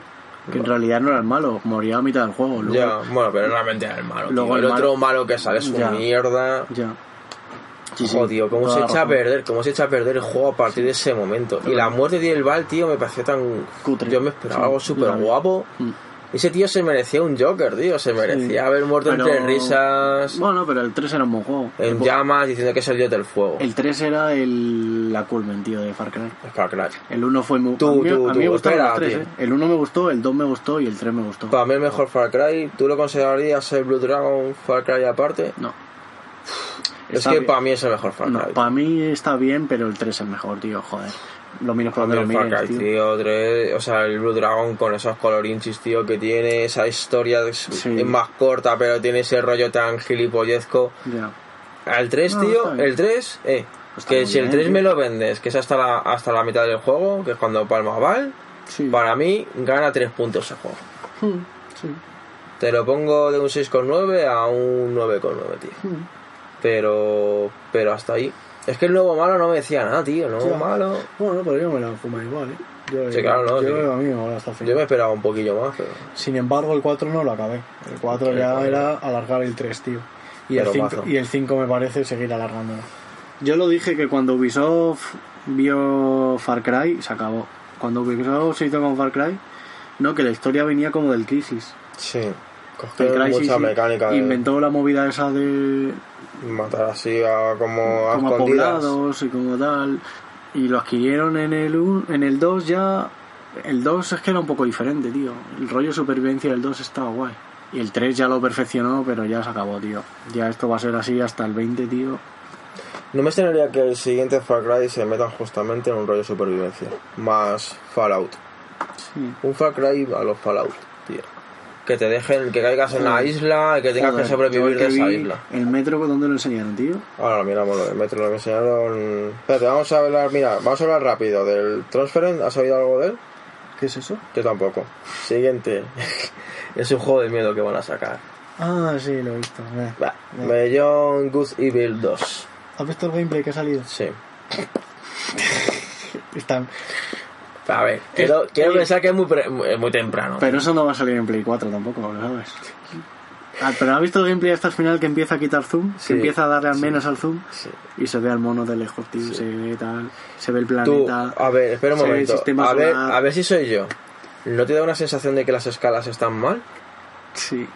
que en realidad no era el malo, moría a mitad del juego. Luego, Ya, bueno, pero realmente era el malo. Luego el, el otro malo- malo que sale es una Ya. mierda. Ya. Sí, sí, Joder, tío, cómo se echa a perder, cómo se echa a perder el juego a partir de ese momento. Y la muerte de El Val, tío, me pareció tan... Cutre. Yo me esperaba algo súper guapo. Mm. Ese tío se merecía un Joker, tío. Se merecía haber muerto Pero- entre risas, Bueno, pero el 3 era un buen juego. en El- llamas, diciendo que es el dios del fuego. El 3 era el, la culmen, tío, de Far Cry. Far Cry. El 1 fue muy... Tú, a mí, tú, a mí me 3. ¿eh? El 1 me gustó, el 2 me gustó y el 3 me gustó. Para mí el mejor Far Cry, ¿tú lo considerarías el Blue Dragon Far Cry aparte? No. Es Está que bien. para mí es el mejor Far No, Cry. para mí está bien, pero el 3 es mejor, tío, joder. Lo donde el lo Far mires, Cry, tío. tío, tres- o sea, el Blue Dragon con esos colorinchis, tío, que tiene esa historia, es, Sí. es más corta, pero tiene ese rollo tan gilipollezco. Ya. El 3, No, tío, el 3, eh, Está que si el bien, 3 tío. me lo vendes, que es hasta la, hasta la mitad del juego, que es cuando Palma Val, Sí. para mí gana 3 puntos el juego. Mm, sí. Te lo pongo de un 6,9 a un 9,9, tío. Pero, pero hasta ahí. Es que el nuevo malo no me decía nada, tío. El nuevo malo. Bueno, pero yo me la fumé igual, ¿eh? Yo, Sí, claro, no, yo sí. a mí me hasta. Yo esperaba un poquillo más, pero. Sin embargo, el 4 no lo acabé. El 4 El ya era alargar el 3, tío. Y el, Pero 5, mazo. y el 5 me parece seguir alargándolo. Yo lo dije que cuando Ubisoft vio Far Cry, se acabó. Cuando Ubisoft se hizo con Far Cry, no, que la historia venía como del Crisis. Sí. Mucha mecánica de- inventó la movida esa de Matar así a como a como a escondidas. poblados y como tal y lo adquirieron en el un- en el 2 ya el 2 es que era un poco diferente tío el rollo supervivencia del 2 estaba guay y el 3 ya lo perfeccionó pero ya se acabó tío ya esto va a ser así hasta el 20 tío No me extrañaría que el siguiente Far Cry se metan justamente en un rollo supervivencia. Más Fallout. sí. Un Far Cry a los Fallout, tío. Que te dejen, que caigas en la isla y que tengas Joder, que sobrevivir yo de el que esa vi, isla. el metro ¿dónde lo enseñaron tío? Ahora miramos del metro, lo que enseñaron. Espérate, vamos a hablar, mira, vamos a hablar rápido del Transference. ¿Has oído algo de él? ¿qué es eso? Yo tampoco. Siguiente. [laughs] es un juego de miedo que van a sacar. ah sí lo he visto Eh. Va. Beyond Good Evil 2. ¿has visto el gameplay que ha salido? Sí. [laughs] Está... A ver, quiero, quiero pensar que es muy, pre- muy muy temprano. Pero eso no va a salir en Play 4 tampoco, lo sabes. Ah, pero ¿has visto el gameplay hasta el final que empieza a quitar zoom? Sí, que empieza a darle al sí. menos al zoom Sí. y se ve al mono de lejos, tío. Sí. Se ve tal, se ve el Tú, planeta. a ver, espera un momento. A ver, solar. a ver si soy yo. ¿No te da una sensación de que las escalas están mal? Sí.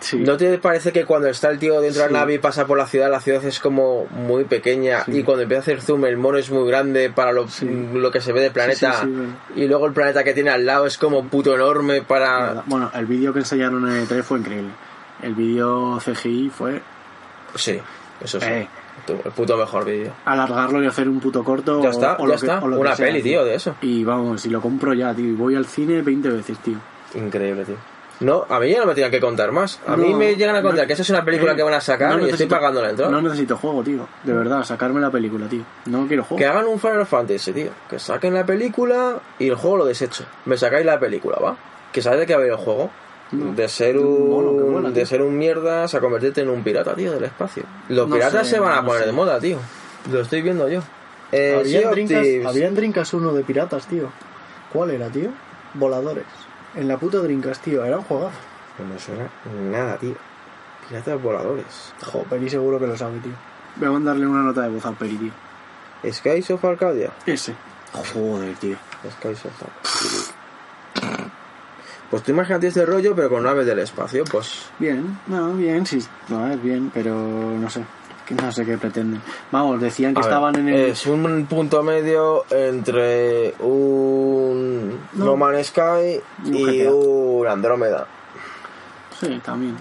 Sí. ¿No te parece que cuando está el tío dentro de Sí. la nave y pasa por la ciudad, la ciudad es como muy pequeña Sí. y cuando empieza a hacer zoom el mono es muy grande para lo, lo que se ve del planeta y luego el planeta que tiene al lado es como puto enorme para... Bueno, el vídeo que enseñaron en E3 fue increíble. El vídeo CGI fue Sí, eso sí. Eh. El puto mejor vídeo. alargarlo y hacer un puto corto. Ya está, o ya que- está. o Una sea, peli, tío, de eso. Y vamos, si lo compro ya, tío. Y voy al cine 20 veces, tío. Increíble, tío. No, a mí ya no me tenían que contar más. A mí No, me llegan a contar no- que esa es una película eh, que van a sacar no y estoy pagando la entrada. No necesito juego, tío. De verdad, sacarme la película, tío. No quiero juego. Que hagan un Final Fantasy, tío. Que saquen la película y el juego lo desecho. Me sacáis la película, ¿va? Que sabes de qué va el juego. De ser Un mono vuela, de ser un mierdas a convertirte en un pirata, tío, del espacio. Los piratas sé, se van a poner sé. de moda, tío. Lo estoy viendo yo. Eh, había, Sea of en Drinkas, Thieves. había en Drinkas uno de piratas, tío. ¿Cuál era, tío? Voladores. En la puta Drinkas, tío. Era un juegazo. No me suena nada, tío. Piratas voladores. Jo, Peri seguro que lo sabe, tío. Voy a mandarle una nota de voz al Peri, tío. Skies of Arcadia. Ese. Joder, tío. Skies of Arcadia. Pues tú imagínate este rollo, pero con naves del espacio, pues. Bien, no, bien, sí. No, es bien, pero no sé. Que No sé qué pretenden. Vamos, decían que A ver, estaban en el. Es un punto medio entre un No. No, Man's Sky y un Andrómeda. Sí, también.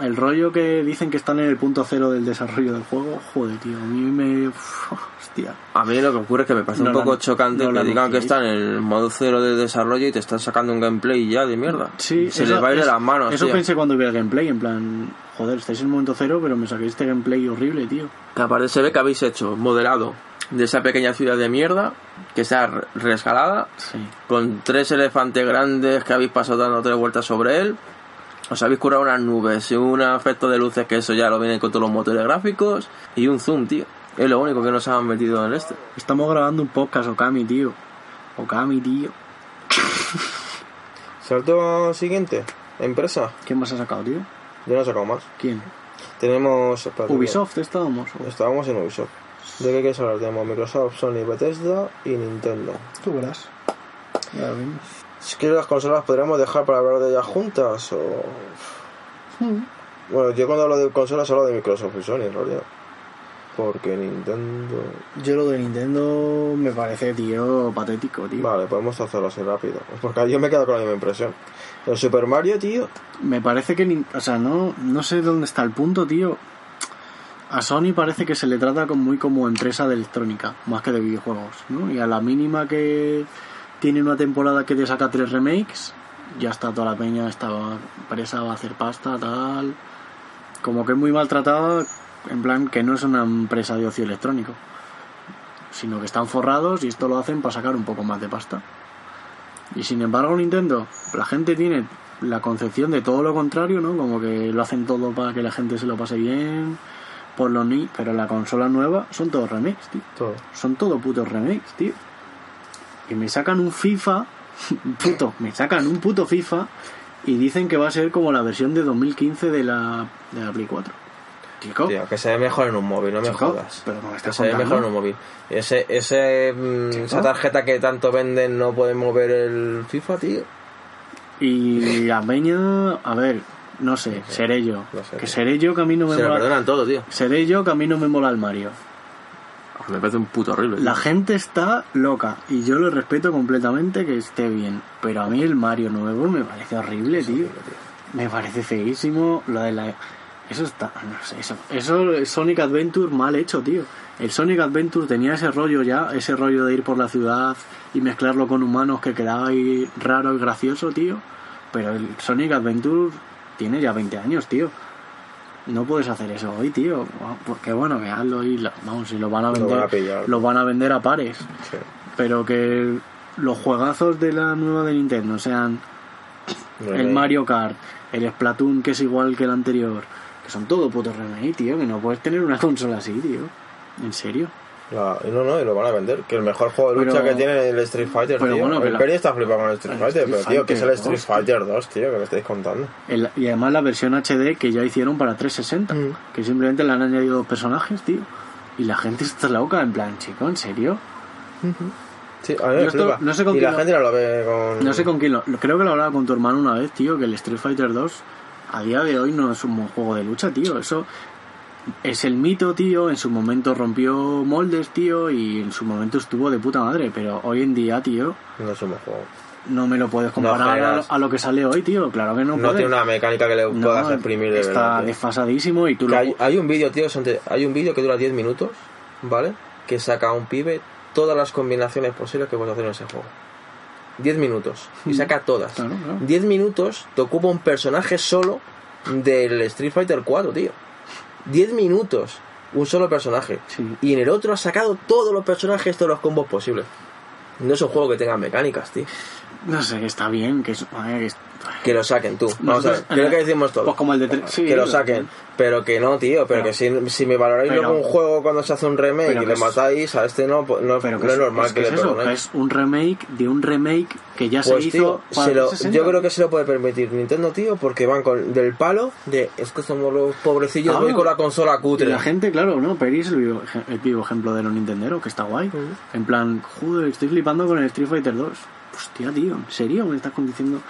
El rollo que dicen que están en el punto cero del desarrollo del juego, joder, tío, a mí me... uf, hostia. A mí lo que ocurre es que me parece No un poco chocante no que digan que están en el modo cero de desarrollo y te están sacando un gameplay ya de mierda. Sí, Se eso- les va a ir de las manos. Eso tío. pensé cuando vi el gameplay, en plan, joder, estáis en el momento cero, pero me saquéis este gameplay horrible, tío. Que aparte se ve que habéis hecho modelado de esa pequeña ciudad de mierda que está re- rescalada Sí. con tres elefantes grandes que habéis pasado dando tres vueltas sobre él. Os habéis curado unas nubes y un efecto de luces que eso ya lo vienen con todos los motores gráficos y un zoom, tío. Es lo único que nos han metido en este. Estamos grabando un podcast, Okami, tío. Okami, tío. [laughs] Salto siguiente. Empresa. ¿Quién más ha sacado, tío? Yo no he sacado más. ¿Quién? Tenemos... espérate, Ubisoft estábamos. o- Estábamos en Ubisoft. ¿De qué quieres hablar? Tenemos Microsoft, Sony, Bethesda y Nintendo. Tú verás. Ya lo vimos. Si quieres las consolas podríamos dejar para hablar de ellas juntas o... Bueno, yo cuando hablo de consolas hablo de Microsoft y Sony en realidad. Porque Nintendo... Yo lo de Nintendo me parece, tío, patético, tío. Vale, podemos hacerlo así rápido. Porque yo me quedo con la misma impresión. El Super Mario, tío... Me parece que, o sea, no, no sé dónde está el punto, tío. A Sony parece que se le trata como muy como empresa de electrónica, más que de videojuegos, ¿no? Y a la mínima que tiene una temporada que te saca tres remakes, ya está toda la peña, esta empresa va a hacer pasta, tal. Como que es muy maltratada, en plan que no es una empresa de ocio electrónico, sino que están forrados y esto lo hacen para sacar un poco más de pasta. Y sin embargo Nintendo, la gente tiene la concepción de todo lo contrario, ¿no? Como que lo hacen todo para que la gente se lo pase bien, por los ni, pero la consola nueva son todos remakes, tío. Todo. Son todo putos remakes, tío. Y me sacan un FIFA, [laughs] puto, me sacan un puto FIFA y dicen que va a ser como la versión de 2015 de la, de la Play 4. Chico, Tío, que se ve mejor en un móvil, no me chico, jodas. pero no me Que estás se ve mejor en un móvil. Ese, ese, mm, Chico. esa tarjeta que tanto venden no puede mover el FIFA, tío. Y la peña, a ver, no sé, seré yo. no sé. Que seré yo que a mí no me Se mola. perdonan todo, tío. Seré yo que a mí no me mola el Mario. Me parece un puto horrible. La gente está loca y yo lo respeto completamente que esté bien. Pero a mí el Mario nuevo me parece horrible, tío. Me parece feísimo lo de la... Eso está... No sé, eso, eso es Sonic Adventure mal hecho, tío. El Sonic Adventure tenía ese rollo ya, ese rollo de ir por la ciudad y mezclarlo con humanos que quedaba ahí raro y gracioso, tío. Pero el Sonic Adventure tiene ya 20 años, tío. No puedes hacer eso hoy, tío. Porque bueno, que hazlo y lo- vamos, si lo van a Lo vender, van a pillar. lo van a vender a pares. Sí. Pero que los juegazos de la nueva de Nintendo sean el Remake. Mario Kart, el Splatoon que es igual que el anterior, que son todo putos remake, tío, que no puedes tener una [laughs] consola así, tío. ¿En serio? La- no, no, y lo van a vender. Que el mejor juego de Pero- lucha que tiene el Street Fighter, pero tío. bueno, el Peri está flipado con el Street el Fighter, Street pero tío, que es el Street 2, Fighter 2, tío, que me estáis contando. El- y además la versión HD que ya hicieron para 360, Mm. que simplemente le han añadido dos personajes, tío. Y la gente está loca, en plan, chico, ¿en serio? Sí, a mí me esto- no sé con y quién la lo- gente no lo ve con... No sé con quién lo... Creo que lo hablaba con tu hermano una vez, tío, que el Street Fighter 2 a día de hoy no es un buen juego de lucha, tío. Eso es el mito, tío. En su momento rompió moldes, tío, y en su momento estuvo de puta madre. Pero hoy en día, tío, No es un buen juego. no me lo puedes comparar a, lo, a lo que sale hoy, tío. Claro que no, No, puedes. tiene una mecánica que le No, puedas exprimir de Está verdad. tío. desfasadísimo y tú Que lo... hay, hay un vídeo, tío, hay un vídeo que dura 10 minutos, ¿vale? Que saca a un pibe todas las combinaciones posibles que puedes hacer en ese juego. 10 minutos. Y saca todas. Claro, claro. 10 minutos te ocupa un personaje solo del Street Fighter 4, tío. 10 minutos. Un solo personaje. Sí. Y en el otro ha sacado todos los personajes, todos los combos posibles. No es un juego que tenga mecánicas, tío. No sé, que está bien, que es... ay, que es- Que lo saquen tú. Vamos a ver. Nosotros- Creo que decimos todo. Pues como el de... sí, que lo saquen. Pero que no, tío. Pero, Pero- que si, si me valoráis pero- luego un juego cuando se hace un remake y le es- matáis, a este no, pues no, Pero que no es es, normal es que, que le es eso, que es un remake de un remake que ya se Pues hizo tío, para se lo- 360. yo creo que se lo puede permitir Nintendo, tío, porque van con del palo de es que somos los pobrecillos, Claro. voy con la consola Y cutre. la gente, claro, ¿no? Peri es el vivo, el vivo ejemplo de los Nintendero, que está guay. En plan, joder, estoy flipando con el Street Fighter 2. Hostia, tío, ¿en serio me estás diciendo?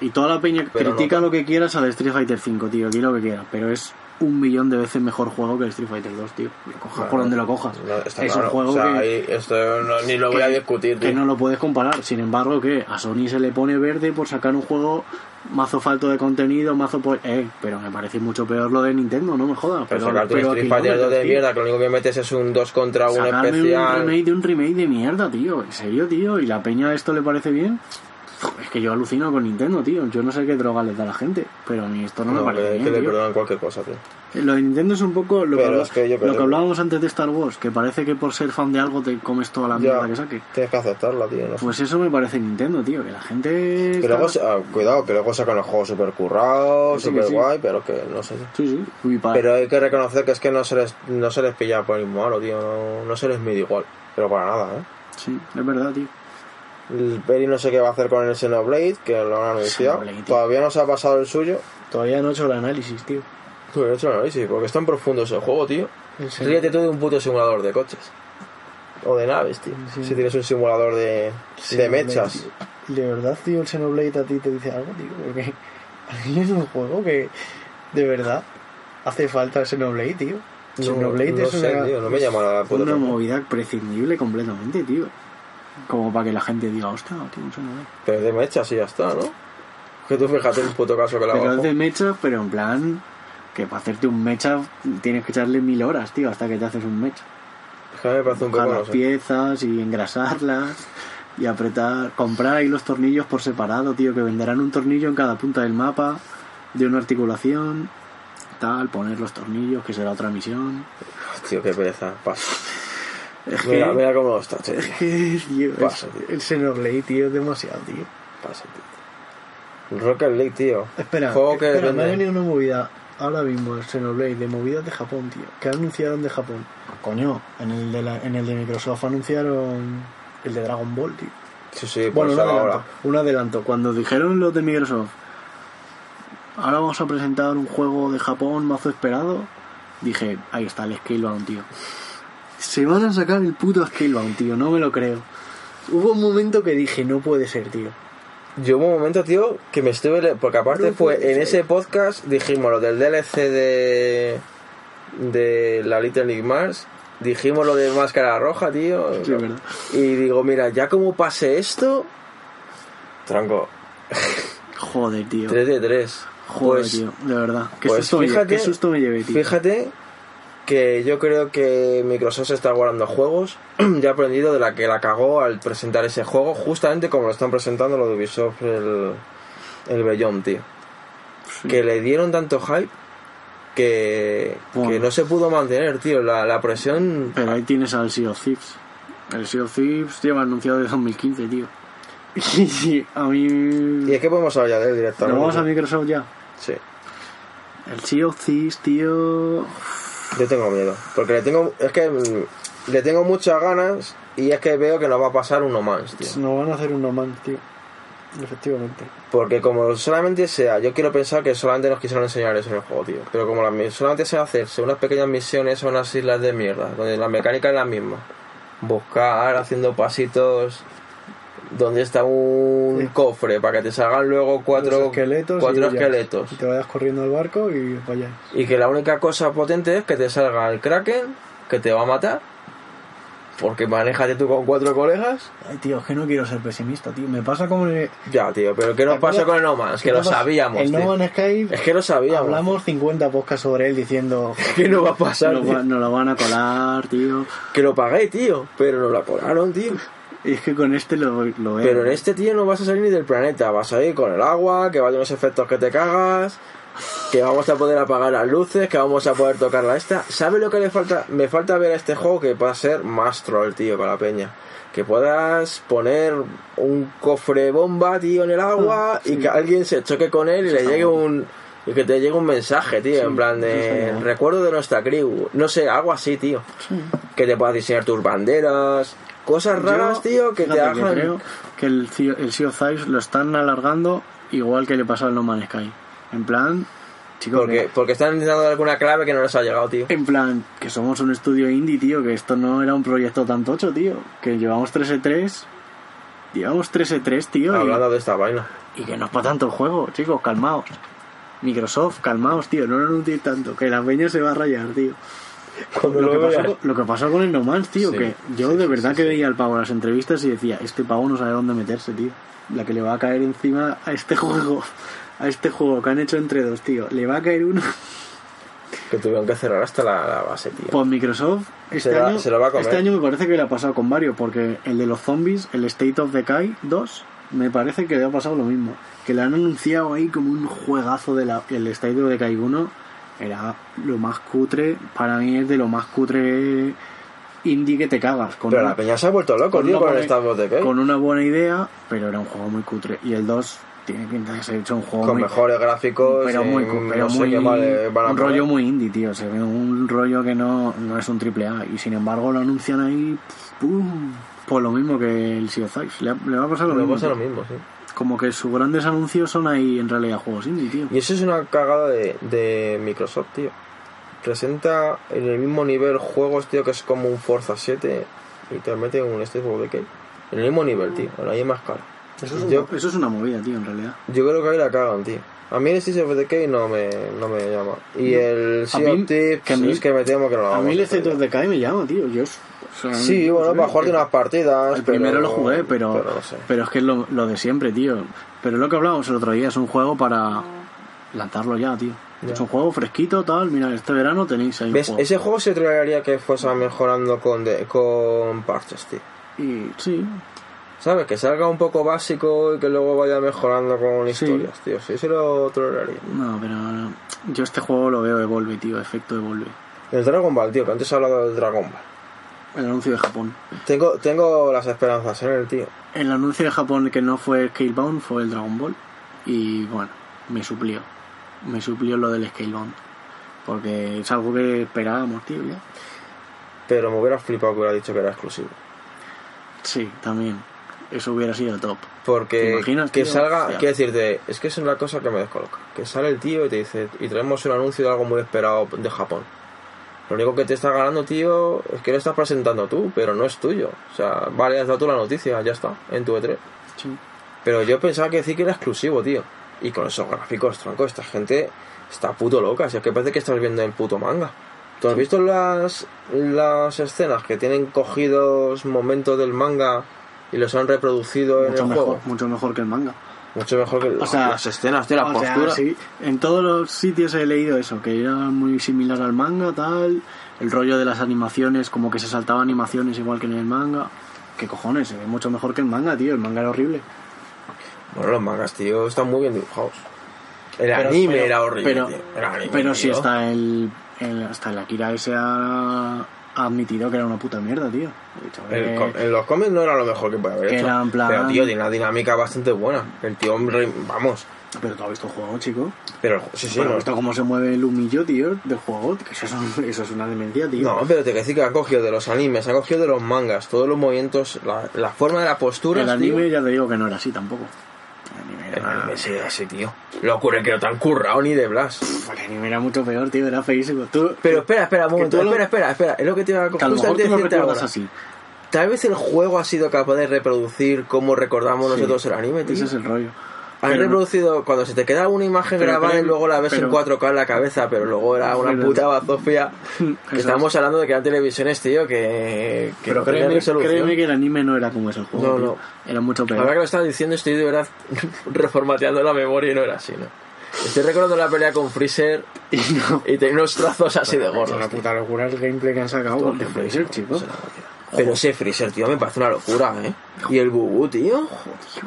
Y toda la peña Pero critica no. lo que quieras al Street Fighter 5, tío, di lo que quieras, pero es un millón de veces mejor juego que el Street Fighter 2, tío. Lo cojas Claro. por donde lo cojas. No, es claro. un juego o sea, que, esto no- ni lo voy a discutir, que tío. no lo puedes comparar. Sin embargo, que a Sony se le pone verde por sacar un juego mazo falto de contenido, mazo. Eh, pero me parece mucho peor lo de Nintendo, no me jodas. Pero Pero, sacarte un pero Street a Fighter 2 de tío. mierda, que lo único que metes es un 2 contra 1 Sacarme un especial. remake de un remake de mierda, tío. ¿En serio, tío? ¿Y la peña esto le parece bien? Es que yo alucino con Nintendo, tío. Yo no sé qué droga les da a la gente, pero a mí esto no, me parece que, bien, que le tío. perdonan cualquier cosa, tío. Lo de Nintendo es un poco lo, que, Pero habla- es que yo lo que hablábamos antes de Star Wars, que parece que por ser fan de algo te comes toda la mierda que saque. tienes que aceptarla, tío. no sé. Pues eso me parece Nintendo, tío. Que la gente... Que luego, ah, cuidado, que luego sacan los juegos super currados, Sí, super sí. guay, pero que no sé. Sí, sí. Uy, Pero hay que reconocer que es que no se les, no se les pilla por el mismo aro, tío. No, no se les mide igual. Pero para nada, ¿eh? Sí, es verdad, tío. El Peri no sé qué va a hacer con el Xenoblade, que lo han anunciado. Todavía no se ha pasado el suyo. Todavía no he hecho el análisis, tío. Pero he hecho el análisis, porque está en profundo ese juego, tío. Ríete tú de un puto simulador de coches. O de naves, tío. Sí. Si tienes un simulador de, de mechas. De verdad, tío, el Xenoblade a ti te dice algo, tío. Porque a [laughs] mí es un juego que, de verdad, hace falta el Xenoblade, tío. No, Xenoblade no es sé, una, tío, no me llama la puta una movida prescindible completamente, tío. Como para que la gente diga, hostia, tío, un Xenoblade. Pero de mechas y ya está, ¿no? Que tú fíjate un puto caso que le Pero es de mecha, pero en plan, que para hacerte un mecha tienes que echarle mil horas, tío, hasta que te haces un mecha. Es que me parece un no las sé. piezas y engrasarlas y apretar, comprar ahí los tornillos por separado, tío, que venderán un tornillo en cada punta del mapa de una articulación, tal, poner los tornillos, que será otra misión. Tío, qué pereza. Pasa. Es Mira, que, mira cómo lo está, tío. es que, tío, Pasa, tío. el Xenoblade, tío, es demasiado, tío. Pasa, tío. Rocket League, tío. Espera, Juego que espera, me ha venido una movida ahora mismo, el Xenoblade, de movidas de Japón, tío. Que anunciaron de Japón? Coño, en el de, la- en el de Microsoft anunciaron el de Dragon Ball, tío. Sí, sí, Bueno, un adelanto, ahora. un adelanto. Cuando dijeron los de Microsoft, ahora vamos a presentar un juego de Japón mazo esperado, dije, ahí está el Scalebound, tío. Se van a sacar el puto Scalebound, tío, no me lo creo. Hubo un momento que dije, no puede ser, tío. Yo hubo un momento, tío, que me estuve... Porque aparte fue en ese podcast, dijimos lo del DLC de... De la Little League Mars. Dijimos lo de Máscara Roja, tío. Sí, es verdad. Y digo, mira, ya como pase esto... Tronco, Joder, tío. 3 de 3. Joder, pues, tío. De verdad. Qué, pues susto, me, fíjate- qué susto me llevé, tío. Fíjate que yo creo que Microsoft se está guardando juegos. [clears throat] ya he aprendido de la que la cagó al presentar ese juego, justamente como lo están presentando lo de Ubisoft, el, el Beyond, tío. Sí. Que le dieron tanto hype que, Bueno. que no se pudo mantener, tío. La, la presión. Pero ahí tienes al Sea of Thieves. El Sea of Thieves lleva anunciado de 2015, tío. [laughs] Y a mí... Y es que podemos hablar de él ¿Nos directamente. vamos a Microsoft ya? Sí. El Sea of Thieves, tío... Yo tengo miedo. Porque le tengo. Es que mm, le tengo muchas ganas. Y es que veo que nos va a pasar uno más, tío. Nos van a hacer uno más, tío. Efectivamente. Porque como solamente sea, yo quiero pensar que solamente nos quisieron enseñar eso en el juego, tío. Pero como la mi- solamente sea hacerse unas pequeñas misiones o unas islas de mierda, donde la mecánica es la misma. Buscar haciendo pasitos donde está un Sí. cofre para que te salgan luego cuatro Los esqueletos cuatro y esqueletos. Y te vayas corriendo al barco y vayas. Y que la única cosa potente es que te salga el Kraken, que te va a matar. Porque manéjate tú con cuatro colegas. Ay, tío, es que no quiero ser pesimista, tío. Me pasa como el... Ya, tío, pero ¿qué nos ¿Te pasó acuerdas? con el No Man's? Que lo sabíamos, El tío. No Man's Sky... Es que lo sabíamos. Hablamos 50 podcasts sobre él diciendo... [laughs] que no va a pasar, Nos, nos lo van a colar, tío. Que lo pagué, tío. Pero no lo colaron, tío. Y es que con este lo, lo veo. Pero en este, tío, no vas a salir ni del planeta. Vas a ir con el agua, que va a tener unos efectos que te cagas. Que vamos a poder apagar las luces, que vamos a poder tocar la esta. ¿Sabes lo que le falta? Me falta ver a este juego que pueda ser más troll, tío, con la peña. Que puedas poner un cofre bomba, tío, en el agua Ah, y que alguien se choque con él y le llegue un. Y que te llegue un mensaje, tío, Sí, en plan de recuerdo de nuestra crew. No sé, algo así, tío. Sí. Que te puedas diseñar tus banderas. Cosas raras, Yo, tío, que te hagan. creo que el, el Sea of Thieves lo están alargando igual que le pasó al No Man's Sky. En plan, chicos, Porque, porque están intentando alguna clave que no les ha llegado, tío. en plan, que somos un estudio indie, tío, que esto no era un proyecto tan tocho, tío. Que llevamos 3 e 3 Llevamos 3 e 3 tío. y- Hablando de esta vaina. Y, que no es para tanto el juego, chicos, calmaos. Microsoft, calmaos, tío, no lo anunciéis tanto, que la peña se va a rayar, tío. Cuando Lo que, pasó, lo que pasó con el No Man's, tío, Sí, que yo sí, de verdad sí, que veía al pavo en las entrevistas y decía, este pavo no sabe dónde meterse, tío. La que le va a caer encima a este [laughs] juego, a este juego que han hecho entre dos, tío. Le va a caer uno. [laughs] Que tuvieron que cerrar hasta la, la base, tío. Pues Microsoft, este, Se la- año, se lo va a comer. este año me parece que le ha pasado con varios, porque el de los zombies, el State of Decay 2, me parece que le ha pasado lo mismo. Que le han anunciado ahí como un juegazo del el State of Decay 1. Era lo más cutre, para mí es de lo más cutre indie que te cagas. Con Pero una- la peña se ha vuelto loco, con tío, con buena- con una buena idea, pero era un juego muy cutre. Y el 2 tiene pinta de ser hecho un juego Con muy, mejores gráficos. pero y muy, pero no muy van a un poner. rollo muy indie, tío. Se ve un rollo que no, no es un triple A. Y sin embargo lo anuncian ahí, ¡pum! Pues lo mismo que el Sea of Thieves. Le, le va a pasar lo Le mismo. pasa lo mismo, sí. Como que sus grandes anuncios son ahí en realidad juegos indie, tío. Y eso es una cagada de, de Microsoft, tío. Presenta en el mismo nivel juegos, tío, que es como un Forza 7 y te mete un State of Decay. En el mismo nivel, tío, en la misma escala. Eso es, yo, una, eso es una movida, tío, en realidad. yo creo que ahí la cagan, tío. A mí el State of Decay no me, no me llama. Y el Sea of Thieves que a mí- es que me temo que no lo A mí el State of. Decay me llama, tío. Yo, o sea, Sí, no bueno, sé, para jugarte unas partidas. El primero lo jugué, pero, pero no sé. pero es que es lo, lo de siempre, tío. Pero lo que hablábamos el otro día es un juego para lanzarlo ya, tío. Ya. Es un juego fresquito, tal. Mira, este verano tenéis ahí ¿Ves? juego. Ese juego se trolearía que fuese mejorando con, de- con parches, tío. Y sí, ¿Sabes? Que salga un poco básico y que luego vaya mejorando con Sí. historias, tío. Sí, se lo toleraría. no, pero no. yo este juego lo veo Evolve, tío. Efecto Evolve. El Dragon Ball, tío, que antes he hablado del Dragon Ball. El anuncio de Japón. Tengo, tengo las esperanzas en el tío. El anuncio de Japón que no fue Scalebound fue el Dragon Ball. Y bueno, me suplió. Me suplió lo del Scalebound. Porque es algo que esperábamos, tío, ya. Pero me hubiera flipado que hubiera dicho que era exclusivo. Sí, también. Eso hubiera sido top. ¿Te Porque imaginas, que tío? salga, quiero decirte, es que es una cosa que me descoloca. Que sale el tío y te dice, y traemos un anuncio de algo muy esperado de Japón. Lo único que te está ganando, tío, es que lo estás presentando tú, pero no es tuyo. O sea, vale, has dado tú la noticia, ya está, en tu E3. Sí. Pero yo pensaba que decir que era exclusivo, tío. Y con esos gráficos, tronco, esta gente está puto loca. Si es que parece que estás viendo el puto manga. ¿Tú has visto las, las escenas que tienen cogidos momentos del manga y los han reproducido en Mucho el mejor, juego? mucho mejor que el manga. Mucho mejor que O sea, [laughs] las escenas, tío, la O sea, postura. sí, en todos los sitios he leído eso, que era muy similar al manga, tal. El rollo de las animaciones, como que se saltaba animaciones igual que en el manga. ¿Qué cojones? Se ve mucho mejor que el manga, tío. El manga era horrible. Bueno, los mangas, tío, están muy bien dibujados. El Pero- anime pero- era horrible, Pero, tío. Anime, pero si tío. hasta el, el- hasta el Akira ese ha admitido que era una puta mierda, tío. Ha que- El co- en los cómics no era lo mejor que puede haber Que hecho. era en plan- Pero, tío, tiene una dinámica bastante buena. El tío, hombre, vamos. Pero tú has visto el juego, chico. Pero, sí, sí, Pero no. visto cómo se mueve el humillo, tío, del juego. Que eso es, eso es una demencia, tío. No, pero te quiero decir que han cogido de los animes, han cogido de los mangas, todos los movimientos, la, la forma de la postura. el anime ya te digo que no era así tampoco. Sí era así, tío. Lo ocurre que no te han currado ni de Blas. el anime era mucho peor, tío. Era feísimo. Tú, Pero espera, espera, un momento, lo- espera, espera, espera. Es lo que te iba a recuerdas ahora. así. Tal vez el juego ha sido capaz de reproducir cómo recordamos Sí. nosotros el anime, tío. Ese es el rollo. Han Pero- reproducido cuando se te queda una imagen Pero grabada y luego la ves en pero- 4K en la cabeza, pero luego era una puta bazofia. [laughs] que Eso estamos hablando de que eran televisiones, tío, que, que Pero no créeme, que el anime no era como es el juego. No, no. Era mucho Ahora que peor. lo estás diciendo, estoy de verdad [laughs] reformateando la memoria y no era así, ¿no? Estoy recordando la pelea con Freezer [laughs] Y no. y tenía unos trazos así de Es gordos. una puta locura el gameplay que han sacado Todo de el Pero ese Freezer, tío, me parece una locura, ¿eh? Y el Bubu, tío.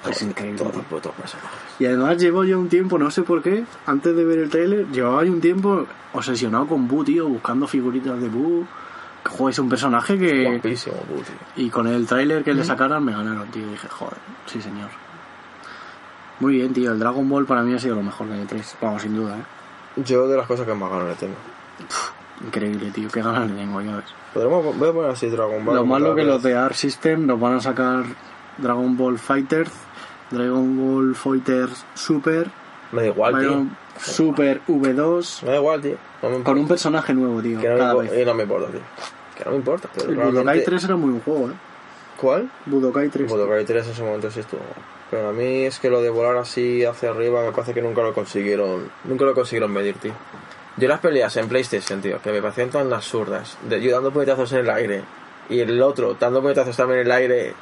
Es increíble. Todo personaje. Y además llevo yo un tiempo, no sé por qué, antes de ver el trailer, llevaba yo un tiempo obsesionado con Boo, tío, buscando figuritas de Boo. Que joder, es un personaje que... Guapísimo, tío. Y con el tráiler que le sacaran me ganaron, tío. Y dije, joder, sí señor. Muy bien, tío. El Dragon Ball para mí ha sido lo mejor de E3. Vamos, sin duda, ¿eh? Yo de las cosas que más ganas le tengo. Increíble, tío. Qué ganas le tengo, ya ves. Voy a poner así Dragon Ball. lo malo que vez. los de Arc System nos van a sacar Dragon Ball Fighters, Dragon Ball Fighters Super, Me da igual, tío. Dragon Super V2, Me da igual, tío. No me importa. con un personaje nuevo, tío, Que no, me cada impo- vez. y no me importa, tío. Que no me importa. Pero El Budokai realmente- 3 era muy buen juego, ¿eh? ¿Cuál? Budokai 3. Budokai 3 en ese momento sí estuvo. Pero a mí es que lo de volar así hacia arriba me parece que nunca lo consiguieron. Nunca lo consiguieron medir, tío. Yo las peleas en PlayStation, tío, que me parecían tan absurdas. De yo dando puñetazos en el aire y el otro dando puñetazos también en el aire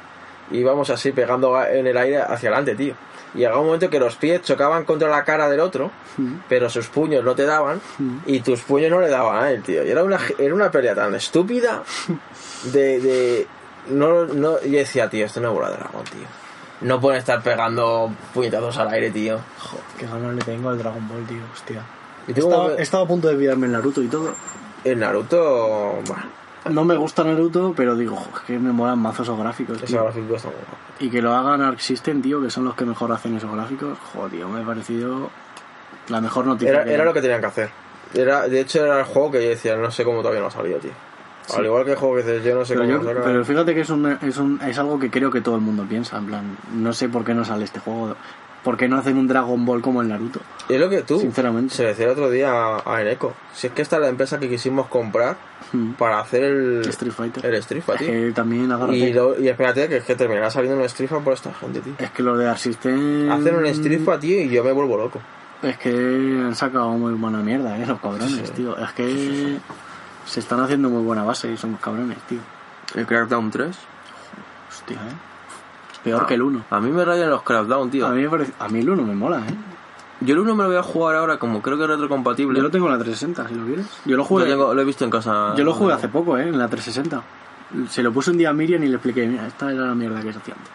y vamos así pegando ga- en el aire hacia adelante, tío. Y llegaba un momento que los pies chocaban contra la cara del otro, Mm. pero sus puños no te daban Mm. y tus puños no le daban a él, tío. Y era una, era una pelea tan estúpida de... de no, no, yo decía, tío, esto no es bola de dragón, tío. No pueden estar pegando puñetazos al aire, tío. Joder, qué ganas le tengo al Dragon Ball, tío, hostia. Que- estado a punto de pillarme el Naruto y todo. El Naruto... No me gusta Naruto, pero digo, joder, que me molan mazos esos gráficos, ese tío. gráfico está muy guapo. Y que lo hagan Arc System, tío, que son los que mejor hacen esos gráficos. Joder, tío, me ha parecido la mejor noticia. Era, que- era lo que tenían que hacer. Era, de hecho, era el juego que yo decía, no sé cómo todavía no ha salido, tío. Al igual que el juego que dices, yo no sé Pero, cómo yo- pero fíjate que es, un, es, un, es algo que creo que todo el mundo piensa. En plan, no sé por qué no sale este juego. ¿Por qué no hacen un Dragon Ball como el Naruto? Y es lo que tú, Sinceramente. se decía el otro día a, a Eneco. Si es que esta es la empresa que quisimos comprar Mm. para hacer el Street Fighter. el Street Es Fighter. que también. Y, lo- y espérate, que es que terminará saliendo un Street Fighter por esta gente, tío. Es que los de System... Hacen un Street Fighter, tío, y yo me vuelvo loco. Es que han sacado muy buena mierda, ¿eh? Los cabrones, Sí. tío. Es que se están haciendo muy buena base y son cabrones, tío. El Crackdown 3. Hostia, ¿eh? Peor que el 1. A mí me rayan los Crackdown, tío. A mí, me parece- a mí el 1 me mola, ¿eh? Yo el 1 me lo voy a jugar ahora, como creo que es retrocompatible. Yo lo tengo en la 360, si lo quieres. Yo lo jugué, tengo- lo he visto en casa. yo lo jugué hace poco, ¿eh? En la 360. Se lo puse un día a Miriam y le expliqué, mira, esta era la mierda que se hacía antes.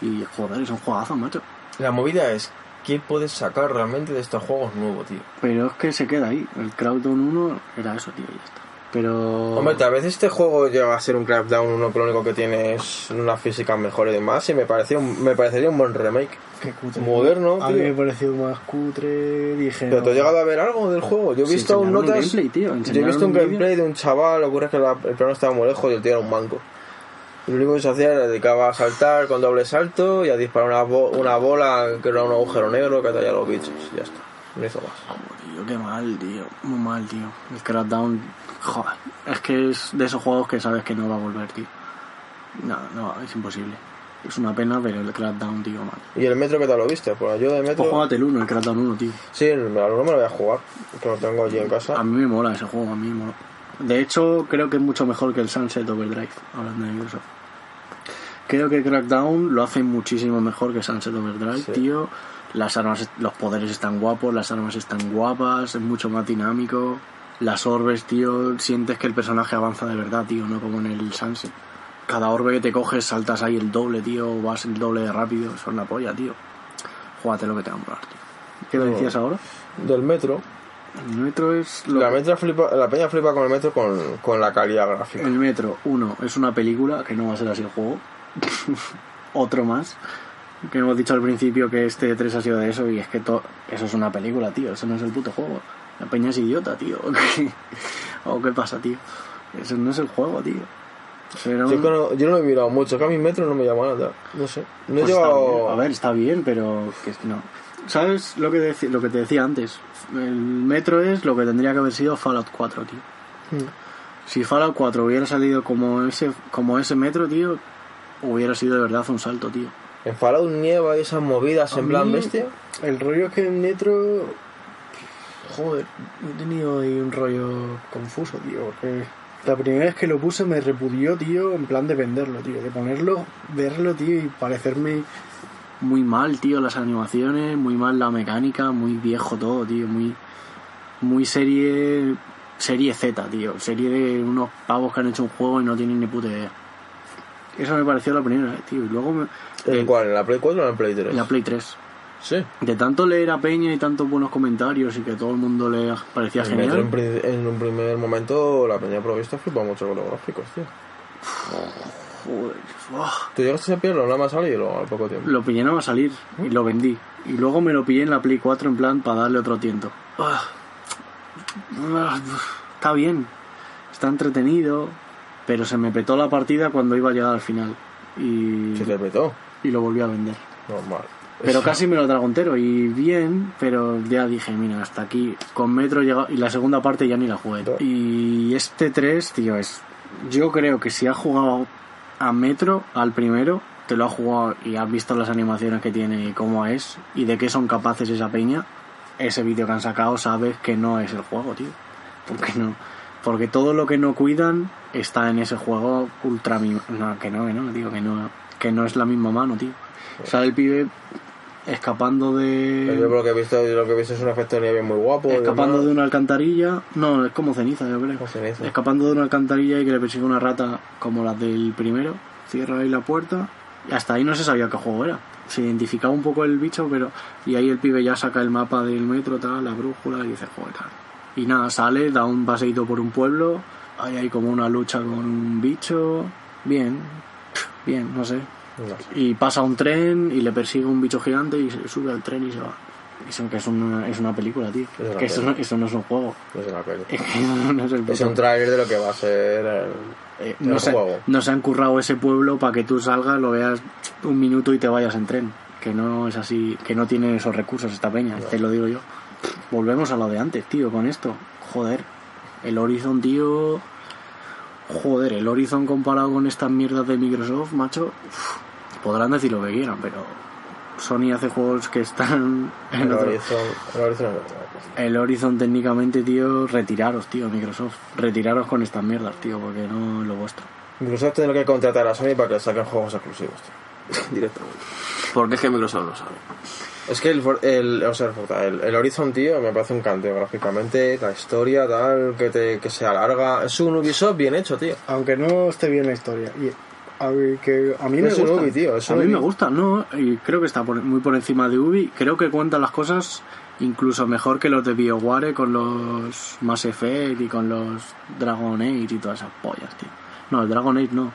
Y joder, es un juegazo, macho. La movida es, ¿qué puedes sacar realmente de estos juegos nuevos, tío? Pero es que se queda ahí. El Crowdon 1 era eso, tío, y ya está. Pero... Hombre, tal vez este juego llega a ser un Crackdown 1 que lo único que tiene es una física mejor y demás, y me, parecía un- me parecería un buen remake. Qué cutre. Moderno, A mí me pareció más cutre, dije... ¿Pero te has llegado a ver algo del juego? Yo he visto un enseñaron un notas... gameplay, tío, yo he visto un gameplay de un chaval, lo que ocurre es que la- el plano estaba muy lejos y el tío era un manco. Y lo único que se hacía era dedicaba a saltar con doble salto y a disparar una, bo- una bola que era un agujero negro que atalla a los bichos. Ya está. No hizo más. Joder, tío, qué mal, tío. Muy mal, tío. El Crackdown, joder. Es que es de esos juegos que sabes que no va a volver, tío. No, no, es imposible. Es una pena, pero el Crackdown, tío, mal. ¿Y el metro qué tal lo viste? Pues yo de Pues metro. jugate el 1, el Crackdown 1, tío. Sí, el uno me lo voy a jugar, que lo tengo allí en A casa. mí me mola ese juego, a mí me mola. De hecho, creo que es mucho mejor que el Sunset Overdrive, hablando de Microsoft. Creo que Crackdown lo hace muchísimo mejor que Sunset Overdrive, Sí. tío. Las armas, los poderes están guapos, las armas están guapas, es mucho más dinámico. Las orbes, tío, sientes que el personaje avanza de verdad, tío, no como en el Sunset. Cada orbe que te coges saltas ahí el doble, tío, vas el doble de rápido, son la polla, tío. Júgate lo que te va a molar, tío. ¿Qué me No. decías ahora? Del metro. El metro es lo La, que- metro flipa, la peña flipa con el metro con, con la calidad gráfica. El Metro, uno, es una película, que no va a ser así el juego. [laughs] Otro más. Que hemos dicho al principio que este 3 ha sido de eso y es que to- eso es una película, tío. Eso no es el puto juego. La peña es idiota, tío. [laughs] ¿O qué pasa, tío? Eso no es el juego, tío. Yo, que no, yo no lo he mirado mucho, que a mi metro no me llama nada. No sé. No he Pues llevado. A ver, está bien, pero que no. ¿Sabes lo que, lo que te decía antes? El Metro es lo que tendría que haber sido Fallout 4, tío. Hmm. Si Fallout 4 hubiera salido como ese, como ese metro, tío, hubiera sido de verdad un salto, tío. En Fallout nieva y esas movidas A en plan bestia. El rollo es que en metro. Joder, he tenido ahí un rollo confuso, tío. Porque la primera vez que lo puse me repudió, tío, en plan de venderlo, tío. De ponerlo, verlo, tío, y parecerme muy mal, tío, las animaciones, muy mal la mecánica, muy viejo todo, tío. Muy, muy serie. Serie Z, tío. Serie de unos pavos que han hecho un juego y no tienen ni puta idea. Eso me pareció la primera vez, tío. Y luego me. ¿En cuál? ¿En la Play 4 o en la Play 3? En la Play 3. Sí. De tanto leer a Peña y tantos buenos comentarios y que todo el mundo le parecía genial. en, un primer momento la peña provista flipa mucho con los gráficos, tío. Joder. ¿Tú llegaste a pillarlo nada más salir o al poco tiempo? Lo pillé nada más salir y lo vendí. Y luego me lo pillé en la Play 4 en plan para darle otro tiento. Ah. Ah, Está bien, está entretenido, pero se me petó la partida cuando iba a llegar al final. Y, Se te petó. y lo volví a vender. Normal. Pero casi me lo trago entero y bien, pero ya dije, mira, hasta aquí. Con Metro llega y la segunda parte ya ni la jugué. Y este 3, tío, es. Yo creo que si has jugado a Metro, al primero, te lo has jugado y has visto las animaciones que tiene y cómo es y de qué son capaces esa peña, ese vídeo que han sacado sabes que no es el juego, tío. Porque no. Porque todo lo que no cuidan está en ese juego ultra No, que no, que no, digo que no. Que no es la misma mano, tío. Sale el pibe escapando de. Yo lo que he visto, lo que he visto es un efecto de nieve muy guapo. Escapando de una alcantarilla. No, es como ceniza, yo creo. Como ceniza. Escapando de una alcantarilla y que le persigue una rata como las del primero. Cierra ahí la puerta. Y hasta ahí no se sabía qué juego era. Se identificaba un poco el bicho, pero. Y ahí el pibe ya saca el mapa del metro, tal, la brújula y dice, joder, tal. Y nada, sale, da un paseíto por un pueblo. Ahí hay como una lucha con un bicho. Bien. Bien, no sé. No sé. Y pasa un tren y le persigue un bicho gigante y se sube al tren y se va. Eso que es una, es una película, tío. Es una que eso no, eso no es un juego. No es una peli. Es que no, no es el Es puto- un trailer de lo que va a ser el, eh, el no, se, juego. no se han currado ese pueblo para que tú salgas, lo veas un minuto y te vayas en tren. Que no es así, que no tiene esos recursos esta peña, te lo digo yo. Volvemos a lo de antes, tío, con esto. Joder, el Horizon, tío. Joder, el Horizon comparado con estas mierdas de Microsoft, macho. uf, podrán decir lo que quieran, pero Sony hace juegos que están en el otro- Horizon. El Horizon el Horizon técnicamente, tío, retiraros, tío, Microsoft. Retiraros con estas mierdas, tío, porque no es lo vuestro. Microsoft tendrá que contratar a Sony para que saquen juegos exclusivos, tío. [laughs] Directamente. Porque es que Microsoft lo sabe. Es que el, For- el, o sea, el, el, el Horizon, tío, me parece un canteo gráficamente, la historia, tal, que, te, que se alarga. Es un Ubisoft bien hecho, tío. Aunque no esté bien la historia. Y a, ver, que a mí me gusta. Ubi, tío, es a mí me gusta, ¿no? Y creo que está por- muy por encima de Ubi. Creo que cuenta las cosas incluso mejor que los de BioWare con los Mass Effect y con los Dragon Age y todas esas pollas, tío. No, el Dragon Age no.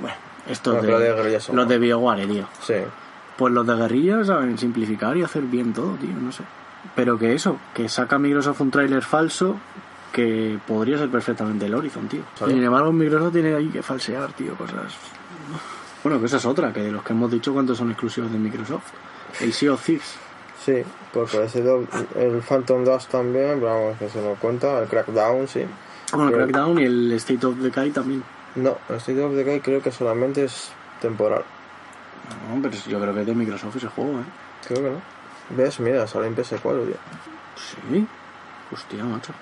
Bueno, estos No, de, los de BioWare, tío. Sí. Pues los de guerrillas saben simplificar y hacer bien todo, tío, no sé. Pero que eso, que saca Microsoft un tráiler falso que podría ser perfectamente el Horizon, tío. Sin embargo, Microsoft tiene ahí que falsear, tío, cosas... Bueno, que esa es otra, que de los que hemos dicho cuántos son exclusivos de Microsoft. El Sea of Thieves. Sí, porque ese do- el Phantom Dust también, pero vamos, que se nos cuenta, el Crackdown, sí. Bueno, Pero- Crackdown y el State of Decay también. No, el State of Decay creo que solamente es temporal. No, pero yo creo que es de Microsoft ese juego, ¿eh? Creo que no. ¿Ves? Mira, sale en PS4, tío. Sí. Hostia, macho.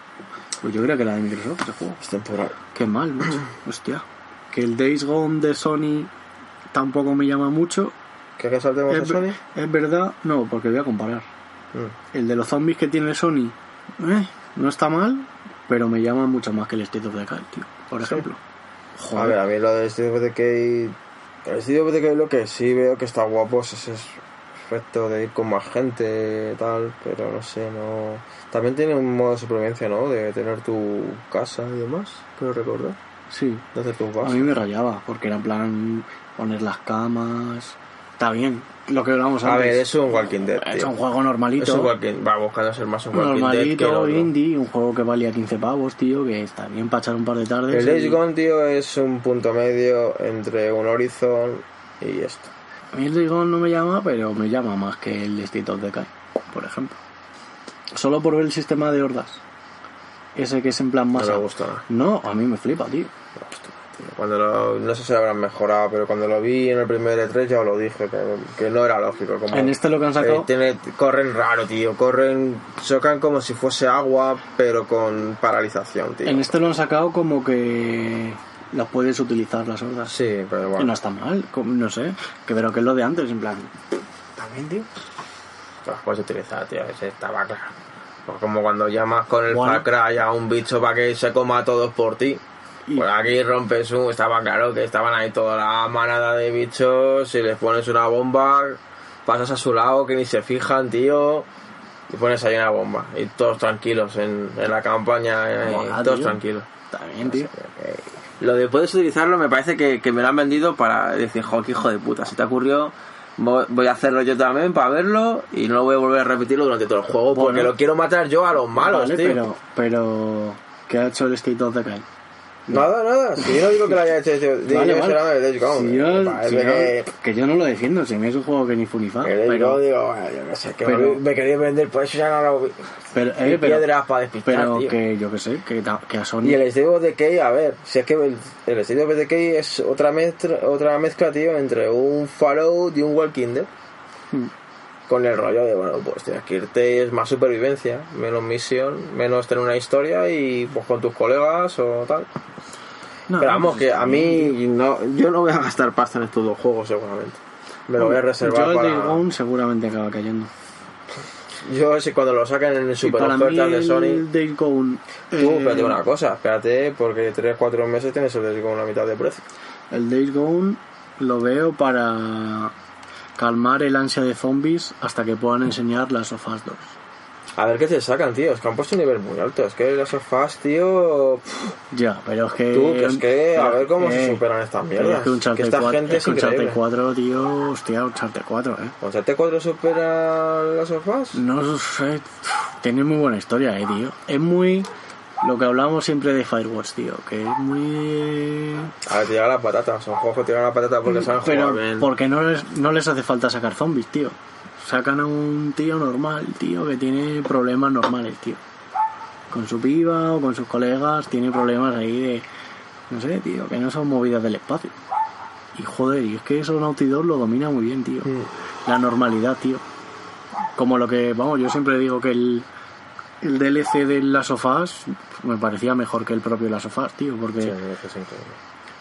Pues yo creo que era de Microsoft ese juego. Es temporal. Qué mal, macho. [clears throat] Hostia. Que el Days Gone de Sony tampoco me llama mucho. ¿Qué que saltemos Es, Sony? es verdad, no, porque voy a comparar. Mm. El de los zombies que tiene Sony, eh, no está mal, pero me llama mucho más que el State of Decay, tío. Por ejemplo. A ver, Joder. a mí lo de Steve of Decay... Decay lo que sí veo que está guapo es ese efecto de ir con más gente tal, pero no sé, no... También tiene un modo de supervivencia, ¿no? De tener tu casa y demás, creo recordar. Sí. De hacer tus A mí me rayaba, porque era en plan poner las camas. Está bien, lo que hablamos A antes. ver, es un Walking Dead, Es tío. un juego normalito. Es un Walking... Va buscando ser más un Walking Dead que el normalito, indie, un juego que valía 15 pavos, tío, que está bien para echar un par de tardes. El Days y- Gone, tío, es un punto medio entre un Horizon y esto. A mí el Days Gone no me llama, pero me llama más que el State of Decay, por ejemplo. Solo por ver el sistema de hordas. Ese que es en plan No masa. me gusta. No, a mí me flipa, tío. Cuando lo, no sé si lo habrán mejorado, pero cuando lo vi en el primer E3 ya os lo dije, que, que no era lógico. Como, En este lo que han sacado- eh, tiene- corren raro, tío. Corren, chocan como si fuese agua, pero con paralización, tío. En este lo han sacado como que las puedes utilizar las hordas. Sí, pero Que bueno. no está mal, como- no sé. Que pero que es lo de antes, en plan. También, tío. Las puedes utilizar, tío. Ese estaba claro. Pues como cuando llamas con el Bueno. Far Cry a un bicho para que se coma a todos por ti. Pues aquí rompes un... Estaba claro que estaban ahí toda la manada de bichos. Si les pones una bomba, pasas a su lado que ni se fijan, tío. Y pones ahí una bomba. Y todos tranquilos en, en la campaña. eh, Mola, todos tío. tranquilos. También, tío. Lo de puedes utilizarlo me parece que, que me lo han vendido para decir, jo, qué hijo de puta, si te ocurrió, voy, a hacerlo yo también para verlo y no voy a volver a repetirlo durante todo el juego porque Bueno. lo quiero matar yo a los malos, Vale, tío. pero, pero. ¿Qué ha hecho el State of Decay? Nada, nada. Si yo no digo que lo haya hecho, tío. Digo Vale, que vale. será Gone. Si yo- Me parece si yo- que... que yo no lo defiendo, si mí es un juego que ni fu ni fa. El Days Pero, Gone, digo, bueno, yo qué sé, que pero- me, me quería vender, pues eso ya no lo pero, eh, pero, piedras para despistar, pero tío. que yo que sé, que, que a Sony. Y el State of Decay, a ver, si es que el, el State of Decay es otra mezcla, otra mezcla, tío, entre un Fallout y un Walking Dead. Hmm. Con el rollo de, bueno, pues tienes que irte, es más supervivencia, menos misión, menos tener una historia y pues con tus colegas o tal. No, Pero vamos, no, que a mí, no, yo no voy a gastar pasta en estos dos juegos seguramente. Me lo voy a reservar Yo el para... Days Gone seguramente acaba cayendo. Yo si cuando lo saquen en Y super ofertas de el Sony... Days Gone. Tú, eh, espérate una cosa, espérate, porque 3-4 meses tienes el Days Gone a mitad de precio. El Days Gone lo veo para calmar el ansia de zombies hasta que puedan enseñar las sofás 2. A ver qué te sacan, tío. Es que han puesto un nivel muy alto. Es que las sofás, tío. pff, Ya, pero es que. Tú, que es que a ver cómo se eh, superan estas mierdas. Es que un Que esta gente es un Uncharted increíble. 4, tío. Hostia, un Uncharted 4, eh. ¿Con T4 supera las sofás? No sé. Tiene muy buena historia, eh, tío. Es muy. Lo que hablamos siempre de Firewatch, tío. Que es muy. A ver, te llegan las patatas. Son juegos que te llegan las patatas porque saben Pero jugar bien. porque no les, no les hace falta sacar zombies, tío. Sacan a un tío normal, tío, que tiene problemas normales, tío. Con su piba o con sus colegas, tiene problemas ahí de. No sé, tío, que no son movidas del espacio. Y joder, y es que eso Naughty Dog lo domina muy bien, tío. Mm. La normalidad, tío. Como lo que, vamos, yo siempre digo que el, el DLC de Las Sofás me parecía mejor que el propio Las Sofás, tío, porque. Sí, es increíble.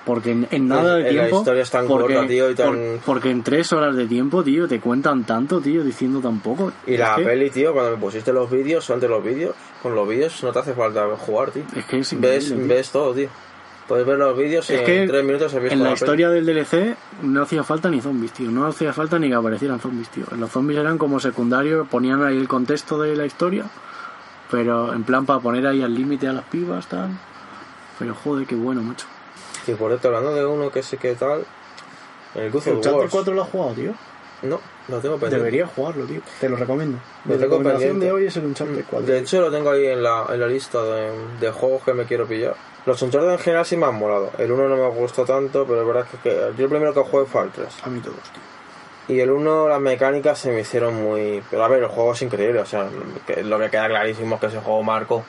Porque en, en nada de la historia es tan porque, corta, tío, y tan- por- porque en tres horas de tiempo, tío, te cuentan tanto, tío, diciendo tan poco. Y la que, peli, tío, cuando me pusiste los vídeos, antes los vídeos, con los vídeos no te hace falta jugar, tío. Es que es Ves, tío. ves todo, tío. Puedes ver los vídeos y Es que en tres minutos visto En la peli. historia del DLC no hacía falta ni zombies, tío. No hacía falta ni que aparecieran zombies, tío. Los zombies eran como secundarios, ponían ahí el contexto de la historia, pero en plan para poner ahí al límite a las pibas, tal. Pero joder, qué bueno, macho. Y por esto, hablando de uno que sí que tal, el ¿El Wars. 4 lo has jugado, tío? No, lo tengo pendiente. Deberías jugarlo, tío. Te lo recomiendo. Tengo recomendación pendiente. de hoy es el Uncharted 4. De hecho, lo tengo ahí en la, en la lista de, de juegos que me quiero pillar. Los Uncharted en general sí me han molado. El 1 no me gustó tanto, pero es verdad que, que yo el primero que jugué fue al 3. A mí todos, tío. Y el 1, las mecánicas se me hicieron muy... Pero a ver, el juego es increíble, o sea, que lo que queda clarísimo es que ese juego marcó.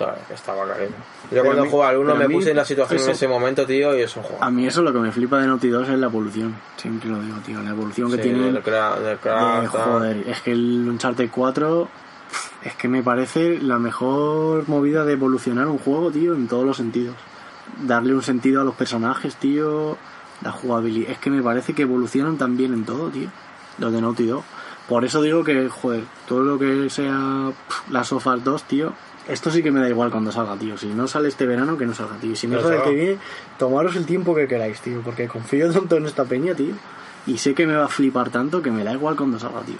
O que estaba cariño. Yo Pero cuando a mí- jugaba al 1 pero a me puse en la situación eso- en ese momento, tío, y eso A jugaba. mí eso lo que me flipa de Naughty Dog es la evolución. Siempre lo digo, tío. La evolución que tiene. tal. joder, es que el Uncharted 4 es que me parece la mejor movida de evolucionar un juego, tío, en todos los sentidos. Darle un sentido a los personajes, tío, la jugabilidad. Es que me parece que evolucionan también en todo, tío. Los de Naughty Dog. Por eso digo que, joder, todo lo que sea pff, las Sofas 2, tío, esto sí que me da igual cuando salga, tío. Si no sale este verano, que no salga, tío. Si no Pero sale el que viene, tomaros el tiempo que queráis, tío, porque confío tanto en esta peña, tío. Y sé que me va a flipar tanto que me da igual cuando salga, tío.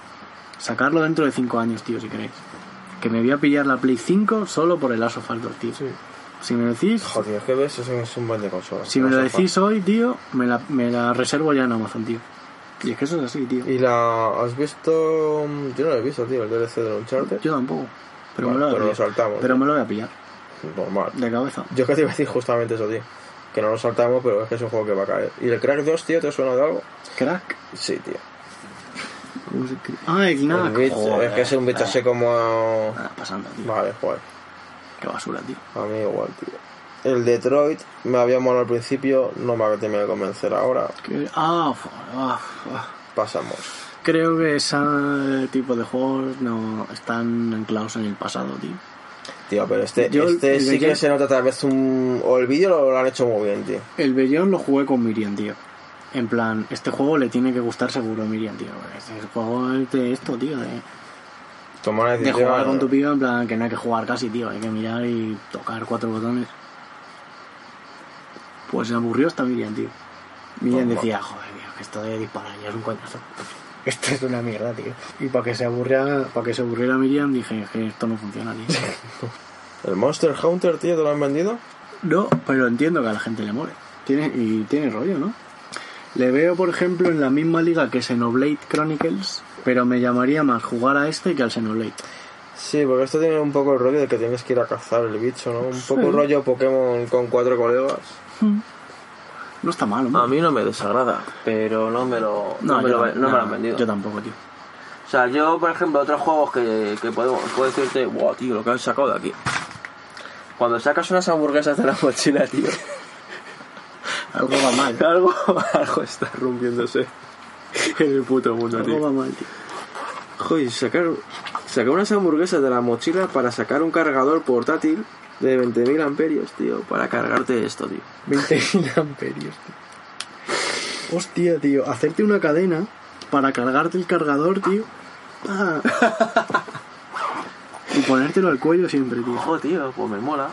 Sacarlo dentro de 5 años, tío, si queréis. Que me voy a pillar la Play 5 solo por el Us 2, tío. Si me decís, Joder, es que ves, eso es un buen de consolas. si me lo decís hoy, tío, me la, me la reservo ya en Amazon, tío. Y es que eso es así, tío. ¿Y la has visto? Yo no lo he visto, tío, el DLC de Uncharted. Yo tampoco. Pero, Bueno, me lo pero lo saltamos. Pero me lo voy a pillar. Normal. De cabeza. Yo que te iba a decir justamente eso, tío. Que no lo saltamos, pero es que es un juego que va a caer. ¿Y el Crack 2, tío, te suena de algo? Crack. Sí, tío. Ah, el Knack. Es que es un bicho así como... Nada pasando, tío. Vale, joder. Qué basura, tío. A mí igual, tío. El Detroit me había molado al principio, no me ha terminado de convencer ahora. Ah, ah, ah. Pasamos. Creo que ese tipo de juegos no están anclados en el pasado, tío. Tío, pero este, Yo este sí que se nota tal vez un... O el vídeo lo, lo han hecho muy bien, tío. El Bellón lo jugué con Miriam, tío. En plan, este juego le tiene que gustar seguro a Miriam, tío. Este juego es de esto, tío. De, Tomar una de decisión... jugar con tu piba, en plan, que no hay que jugar casi, tío. Hay que mirar y tocar cuatro botones. Pues se aburrió hasta Miriam, tío. Miriam decía, joder, tío, que esto de disparar ya es un coñazo. [laughs] Esto es una mierda, tío. Y para que se aburriera, para que se aburriera Miriam, dije que esto no funciona, tío. [laughs] ¿El Monster Hunter, tío, te lo han vendido? No, pero entiendo que a la gente le mole. Tiene, y tiene rollo, ¿no? Le veo, por ejemplo, en la misma liga que Xenoblade Chronicles, pero me llamaría más jugar a este que al Xenoblade. Sí, porque esto tiene un poco el rollo de que tienes que ir a cazar el bicho, ¿no? Un Sí. poco rollo Pokémon con cuatro colegas. No está mal, hombre. A mí no me desagrada, pero no me lo, no me, lo, no me lo han vendido. Yo tampoco, tío. O sea, yo, por ejemplo, otros juegos que, que puedo, puedo decirte, wow, tío, lo que has sacado de aquí. Cuando sacas unas hamburguesas de la mochila, tío, [laughs] Algo va mal. [laughs] algo, algo está rompiéndose [laughs] en el puto mundo, mal, tío. Joder, sacar, sacar unas hamburguesas de la mochila para sacar un cargador portátil de 20.000 amperios, tío, para cargarte esto, tío. 20.000 amperios, tío. Hostia, tío. Hacerte una cadena para cargarte el cargador, tío. Ah. [laughs] y ponértelo al cuello siempre, tío. Ojo, tío, pues me mola.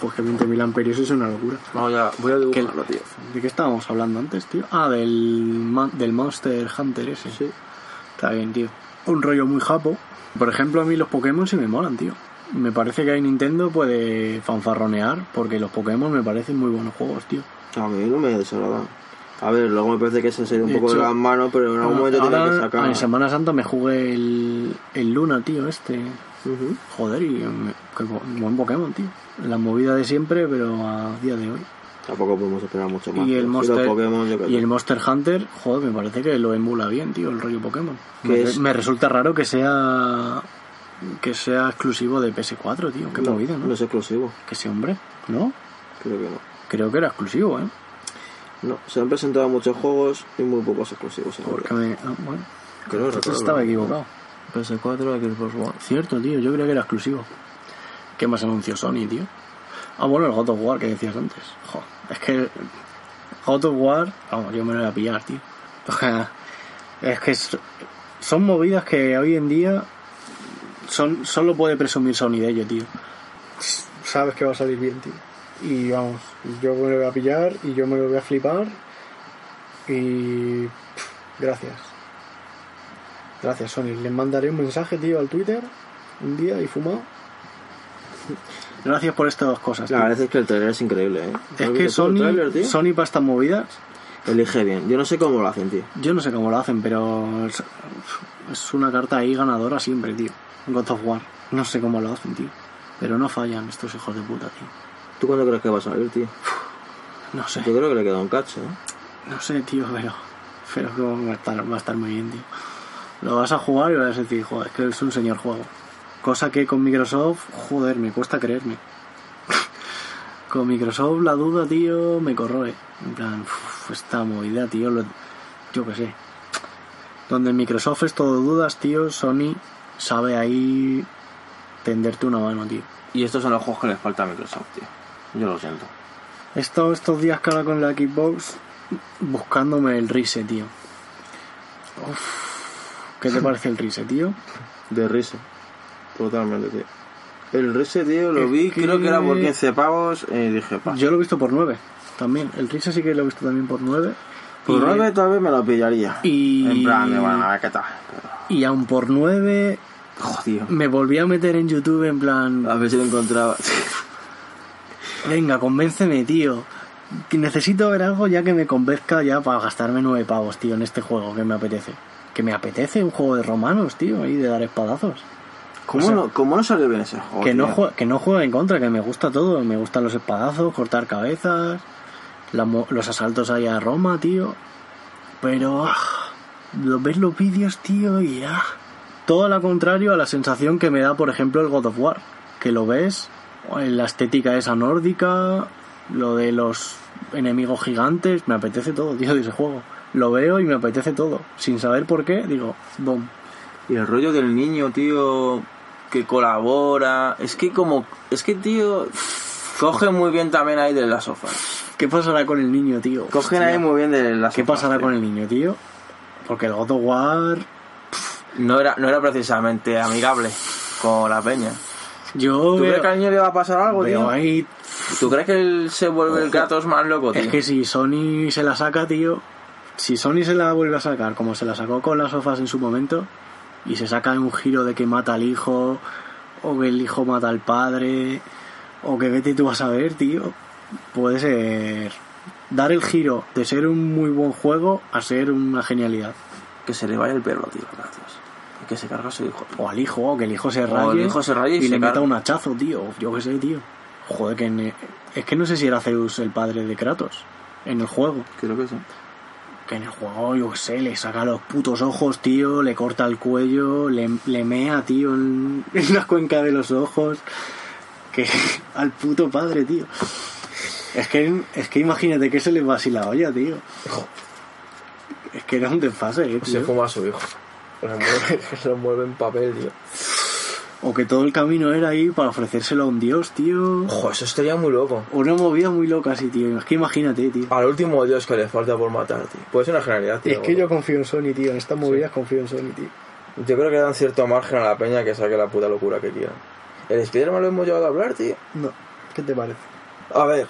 Joder, que 20.000 amperios es una locura. Vamos a, voy a dibujarlo, tío. ¿De qué estábamos hablando antes, tío? Ah, del, del Monster Hunter ese. Sí. Está bien, tío. Un rollo muy japo. Por ejemplo, a mí los Pokémon sí me molan, tío. Me parece que ahí Nintendo puede fanfarronear porque los Pokémon me parecen muy buenos juegos, tío. A mí no me desagrada. A ver, luego me parece que se salió un De poco de las manos, pero en algún momento tiene que sacar. En Semana Santa me jugué el, el Luna, tío, este. Joder, y me- qué buen Pokémon, tío. La movida de siempre, pero a día de hoy. Tampoco podemos esperar mucho más. Y el, Monster, Pokémon, y que- el Monster Hunter, joder, me parece que lo emula bien, tío, el rollo Pokémon. ¿Qué Me, es? me resulta raro que sea que sea exclusivo de PS4, tío. Qué no, movida, ¿no? No es exclusivo, Que ese hombre, ¿no? creo que no. Creo que era exclusivo, ¿eh? No, se han presentado muchos juegos y muy pocos exclusivos. Porque me... ah, bueno, Creo recuerdo. estaba equivocado. PS4, Xbox One. Cierto, tío, yo creo que era exclusivo. ¿Qué más anunció Sony, tío? Ah, bueno, el God of War que decías antes. Es que God of War, vamos, yo me lo voy a pillar, tío. Es que son movidas que hoy en día son solo puede presumir Sony de ello, tío. Sabes que va a salir bien, tío. Y vamos, yo me lo voy a pillar y yo me lo voy a flipar. Y gracias. Gracias, Sony. Les mandaré un mensaje, tío, al Twitter un día y fumado. [laughs] Gracias por estas dos cosas. La verdad es que el trailer es increíble, ¿eh? Es ¿Has que Sony, tráiler, tío? Sony para estas movidas, Elige bien. Yo no sé cómo lo hacen, tío. yo no sé cómo lo hacen, pero es, es una carta ahí ganadora siempre, tío. God of War. No sé cómo lo hacen, tío. Pero no fallan estos hijos de puta, tío. ¿Tú cuándo crees que va a salir, tío? No sé. Yo creo que le queda un cacho, ¿eh? No sé, tío, pero, pero que va a estar, va a estar muy bien, tío. Lo vas a jugar y vas a decir, joder, es que es un señor juego. Cosa que con Microsoft, joder, me cuesta creerme. [laughs] con Microsoft la duda, tío, me corroe. En plan, uf, esta movida, tío, lo- yo qué sé. Donde en Microsoft es todo dudas, tío, Sony sabe ahí tenderte una mano, tío. Y estos son los juegos que les falta a Microsoft, tío. Yo lo siento. He estado estos días ahora con la Xbox buscándome el Rise, tío. Uf, ¿Qué te [laughs] parece el Rise, tío? De Rise. Totalmente, tío. El Rise, tío, lo Es vi, que- creo que era por 15 pavos y dije, pa. Yo lo he visto por 9 también. El Rise sí que lo he visto también por 9. Por Y- 9 tal vez me lo pillaría. Y, En plan, de, bueno, a ver qué tal. Pero, y aún por 9 jodido. me volví a meter en YouTube en plan, A ver si lo encontraba. venga, convénceme, tío. Necesito ver algo ya que me convenzca ya para gastarme 9 pavos, tío, en este juego que me apetece. Que me apetece un juego de romanos, tío, ahí de dar espadazos. ¿Cómo, O sea, no, ¿Cómo no salió bien ese juego? que no, juega, que no juega en contra, que me gusta todo. Me gustan los espadazos, cortar cabezas, la los asaltos ahí a Roma, tío. Pero ah, lo ves los vídeos, tío, y ah, todo lo contrario a la sensación que me da, por ejemplo, el God of War. Que lo ves, en la estética esa nórdica, lo de los enemigos gigantes, me apetece todo, tío, de ese juego. Lo veo y me apetece todo. Sin saber por qué, digo, boom. Y el rollo del niño, tío, que colabora. Es que como... Es que, tío, coge muy bien también ahí de las sofás. ¿Qué pasará con el niño, tío? Cogen Hostia. ahí muy bien de las ¿Qué pasará con el niño, tío? Porque el God of War. No era, no era precisamente amigable con la peña. Yo ¿Tú crees que al niño le va a pasar algo, tío? ahí. ¿Tú crees que él se vuelve el Kratos más loco, tío? Es que si Sony se la saca, tío. Si Sony se la vuelve a sacar, como se la sacó con las sofas en su momento, y se saca un giro de que mata al hijo, o que el hijo mata al padre, o que vete tú a saber, tío, puede ser. Dar el giro de ser un muy buen juego a ser una genialidad. Que se le vaya el perro, tío. Y que se carga a su hijo. O al hijo, o que el hijo se O raye. el hijo se raye y se le meta un hachazo, tío. Yo qué sé, tío. Joder, que en- es que no sé si era Zeus el padre de Kratos en el juego. Creo que sí. Que en el juego, yo qué sé, le saca los putos ojos, tío, le corta el cuello, le, le mea, tío, en, [laughs] en la cuenca de los ojos. Que [laughs] al puto padre, tío. Es que, es que imagínate que se le va así la olla, tío. Es que era un desfase, eh, Se tío. fuma a su hijo. Se lo se [laughs] mueve en papel, tío. O que todo el camino era ahí para ofrecérselo a un dios, tío. Ojo, eso estaría muy loco. Una movida muy loca así, tío. Es que imagínate, tío. Al último dios que le falta por matar, tío. Puede ser una generalidad, tío. es que yo confío en Sony, tío. En estas movidas confío en Sony, tío. Yo creo que dan cierto margen a la peña que saque la puta locura que quieran. El Spider-Man lo hemos llegado a hablar, tío. No. ¿Qué te parece? A ver,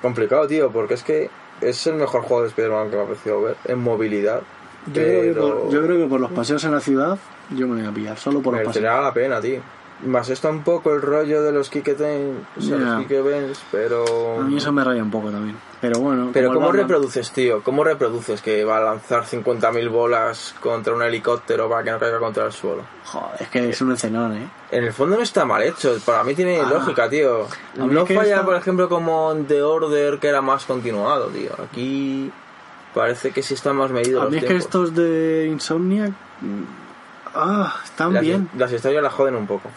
complicado, tío, porque es que es el mejor juego de Spider-Man que me ha parecido ver en movilidad. Yo, creo que por, yo creo que por los paseos en la ciudad, yo me voy a pillar. Solo por los paseos. merecería la pena, tío. Más está un poco el rollo de los kick o sea, Ya. los pero... A mí eso me raya un poco también. Pero bueno. Pero ¿cómo Batman- reproduces, tío? ¿Cómo reproduces que va a lanzar 50.000 bolas contra un helicóptero para que no caiga contra el suelo? Joder, es que es un escenón, eh. En el fondo no está mal hecho, para mí tiene Ah. lógica, tío. No falla, está- por ejemplo, como en The Order, que era más continuado, tío. Aquí parece que sí están más medidos A los mí es que estos de Insomniac. mm, Ah, están las, bien. las historias las joden un poco.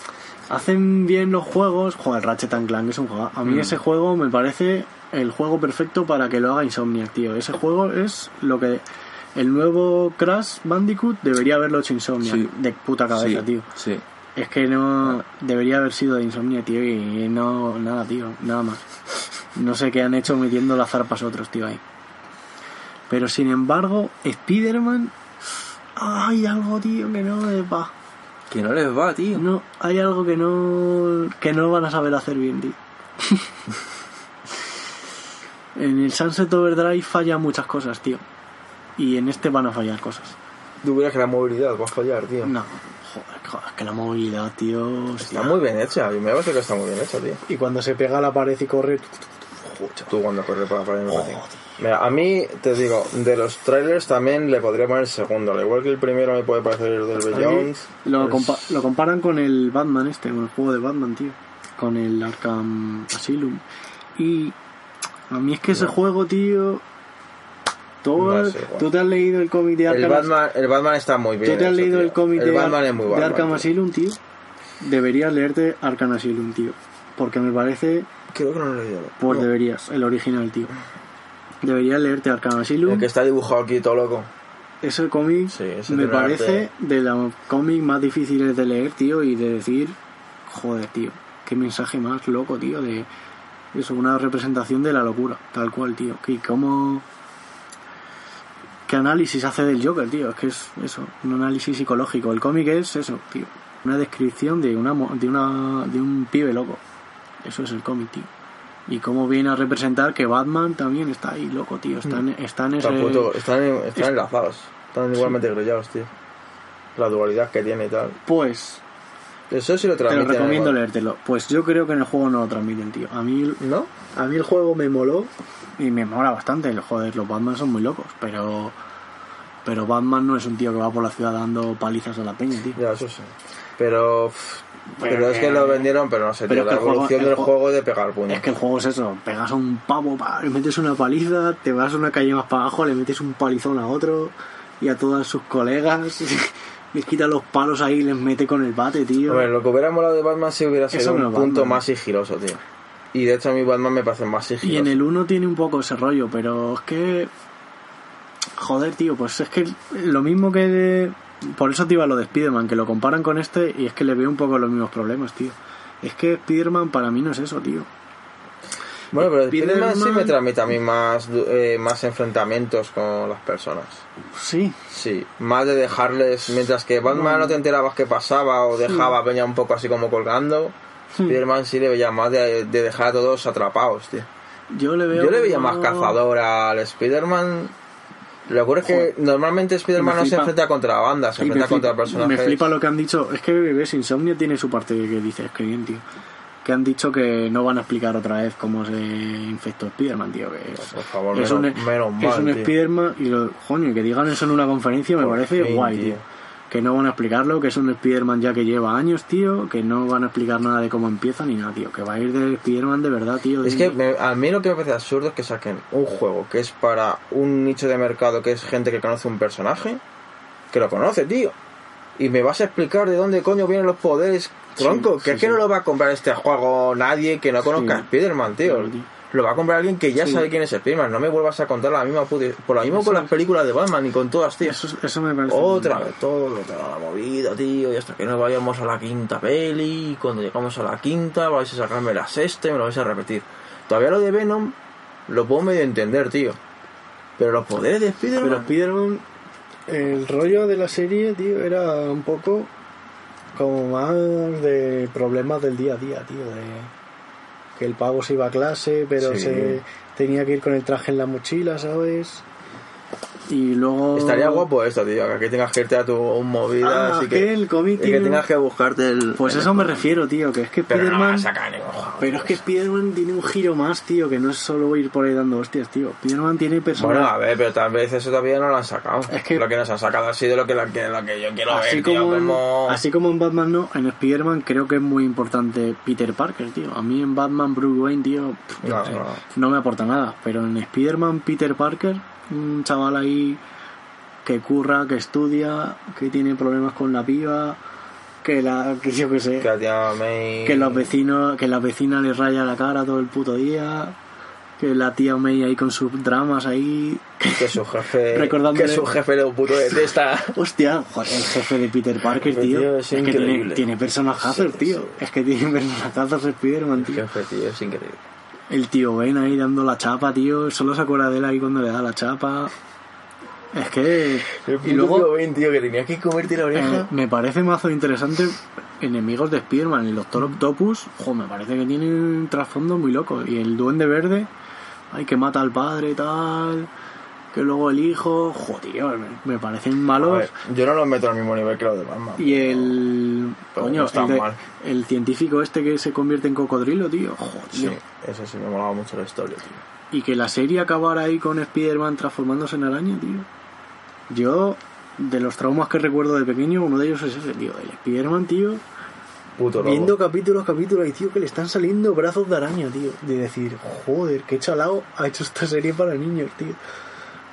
Hacen bien los juegos. Joder, Ratchet and Clank es un juego. A mí Mm. ese juego me parece el juego perfecto para que lo haga Insomniac, tío. Ese juego es lo que. El nuevo Crash Bandicoot debería haberlo hecho Insomniac. Sí. De puta cabeza, tío. Sí. Es que no. Debería haber sido de Insomniac, tío. Y no. Nada, tío. Nada más. No sé qué han hecho metiendo las zarpas otros, tío, ahí. Pero sin embargo, Spider-Man. Hay algo, tío, que no me va. Que no les va, tío. No, hay algo que no. que no van a saber hacer bien, tío. [laughs] en el Sunset Overdrive fallan muchas cosas, tío. Y en este van a fallar cosas. ¿Tú crees que la movilidad va a fallar, tío? No, joder, joder, es que la movilidad, tío. hostia. Está muy bien hecha, mí me parece que está muy bien hecha, tío. Y cuando se pega a la pared y corre. Tú cuando corres por la pared me parece. Mira, a mí, te digo, de los trailers también le podría poner el segundo. Al igual que el primero me puede parecer el del Beyond. Lo, el- compa- lo comparan con el Batman este, con el juego de Batman, tío. Con el Arkham Asylum. Y a mí es que ese juego, tío... Tú, No sé, tú te has leído el cómic de el, Arkham Batman, el Batman está muy bien. ¿Tú te has hecho, leído tío. el cómic El de, Batman es muy de Batman, Arkham tío. Asylum, tío? deberías leerte Arcane Asylum, tío. Porque me parece, Creo que no lo he leído. pues No. deberías, el original, tío. Deberías leerte Arcane Asylum. El que está dibujado aquí todo loco. Ese cómic Sí, ese me parece arte. de los cómics más difíciles de leer, tío, y de decir, joder, tío, qué mensaje más loco, tío, de eso, una representación de la locura, tal cual, tío. Que cómo qué análisis hace del Joker, tío, es que es eso, un análisis psicológico. El cómic es eso, tío, una descripción de una de una de un pibe loco. Eso es el cómic, tío. Y cómo viene a representar que Batman también está ahí loco, tío. Está en, está en ese... Puto- están, están enlazados. Están igualmente grellados, tío. La dualidad que tiene y tal. Pues Eso sí lo te lo transmiten. recomiendo igual. leértelo. Pues yo creo que en el juego no lo transmiten, tío. A mí, ¿No? a mí el juego me moló y me mola bastante. Joder, los Batman son muy locos, pero pero Batman no es un tío que va por la ciudad dando palizas a la peña, tío. Ya, eso sí. Pero. Pero Pero, es que- que lo vendieron, pero no sé, pero tío. es La evolución el del juego- de pegar puños. Es que el juego es eso, pegas a un pavo, pa, le metes una paliza, te vas a una calle más para abajo, le metes un palizón a otro y a todos sus colegas, [laughs] les quita los palos ahí y les mete con el bate, tío. A ver, lo que hubiera molado de Batman sí hubiera sido un punto Batman. más sigiloso, tío. Y de hecho a mí Batman me parece más sigiloso. Y en el 1 tiene un poco ese rollo, pero es que. Joder, tío, pues es que lo mismo que. de- Por eso te iba lo de Spider-Man, que lo comparan con este y es que le veo un poco los mismos problemas, tío. Es que Spider-Man para mí no es eso, tío. Bueno, pero Spider-Man sí me transmite a mí más, eh, más enfrentamientos con las personas. Sí, Sí, más de dejarles, mientras que Batman no te enterabas qué pasaba o dejaba a Peña un poco así como colgando, Spider-Man sí le veía más de, de dejar a todos atrapados, tío. yo le veo. Yo le veía más cazador al Spider-Man. Lo que es que normalmente Spider-Man no se enfrenta contra bandas, se enfrenta contra personajes. Me flipa lo que han dicho. Es que ves, Insomnia tiene su parte que dices que bien, tío. Que han dicho que no van a explicar otra vez cómo se infectó Spider-Man, tío. Que es, Por favor, es menos, un, menos es mal, un tío. Spider-Man y lo, coño, que digan eso en una conferencia me Por parece fin, guay, tío. tío. Que no van a explicarlo, que es un Spider-Man ya que lleva años, tío. Que no van a explicar nada de cómo empieza ni nada, tío. Que va a ir de Spider-Man de verdad, tío. Es que me- a mí lo que me parece absurdo es que saquen un juego que es para un nicho de mercado que es gente que conoce un personaje, que lo conoce, tío. Y me vas a explicar de dónde coño vienen los poderes, tronco. Sí, que sí, es que sí. no lo va a comprar este juego nadie que no conozca a. Spider-Man, tío. Claro, tío. Lo va a comprar alguien que ya Sí. sabe quién es Spider-Man. No me vuelvas a contar la misma Por lo mismo Eso con las películas de Batman y con todas, tío. Eso, eso me parece. Otra vez todo, toda la movida, tío, y hasta que nos vayamos a la quinta peli, y cuando llegamos a la quinta vais a sacarme la sexta y me lo vais a repetir. Todavía lo de Venom lo puedo medio entender, tío. Pero los poderes de Pero Spider-Man... Spider-Man, el rollo de la serie, tío, era un poco como más de problemas del día a día, tío, de que el pavo se iba a clase, pero Sí. se tenía que ir con el traje en la mochila, ¿sabes? Y luego... Estaría guapo esto, tío, que aquí tengas que irte a tu un movida, Ah, así que el cómic que tengas que buscarte el... Pues eso me refiero, tío, que es que Pero no Spider-Man... juego. Pero es que Spider-Man tiene un giro más, tío, que no es solo ir por ahí dando hostias, tío. Spider-Man tiene personajes... Bueno, a ver, pero tal vez eso todavía no lo han sacado. Es que- Lo que nos han sacado ha sido lo que, lo que, lo que yo quiero así ver, tío, como, en, como- así como en Batman no, en Spider-Man creo que es muy importante Peter Parker, tío. A mí en Batman Bruce Wayne, tío, pff, No, sé, no. no me aporta nada. Pero en Spider-Man Peter Parker, un chaval ahí que curra, que estudia, que tiene problemas con la piba, que la, que yo qué sé, Que la tía May... que los vecinos, que la vecina le raya la cara todo el puto día, que la tía May ahí con sus dramas ahí. Que su jefe... [laughs] Recordándole- Que su jefe lo puto detesta. [laughs] Hostia, joder, el jefe de Peter Parker, tío. tío, es es que tiene, tiene personajazos, Sí, tío. sí. Es que tiene personajazos Spiderman, El tío. jefe, tío, es increíble. El tío Ben ahí dando la chapa, tío. Solo se acuerda de él ahí cuando le da la chapa. Es que. Y luego. ven, tío, que tenía que comerte la eh, oreja. me parece mazo interesante enemigos de Spider-Man. El Doctor Octopus, jo, me parece que tiene un trasfondo muy loco. Y el Duende Verde, ay, que mata al padre y tal. Que luego el hijo, jo, tío, me, parecen malos. ver, yo no los meto al mismo nivel que los de Batman. Y el. Pero Coño, no está el, de- mal. el científico este que se convierte en cocodrilo, tío. Joder, Sí, eso sí me molaba mucho la historia, tío. Y que la serie acabara ahí con Spider-Man transformándose en araña, tío. Yo, de los traumas que recuerdo de pequeño, uno de ellos es ese, tío. El Spider-Man, tío. Puto. Viendo capítulos, capítulos, y tío, que le están saliendo brazos de araña, tío. De decir, joder, qué chalao ha hecho esta serie para niños, tío.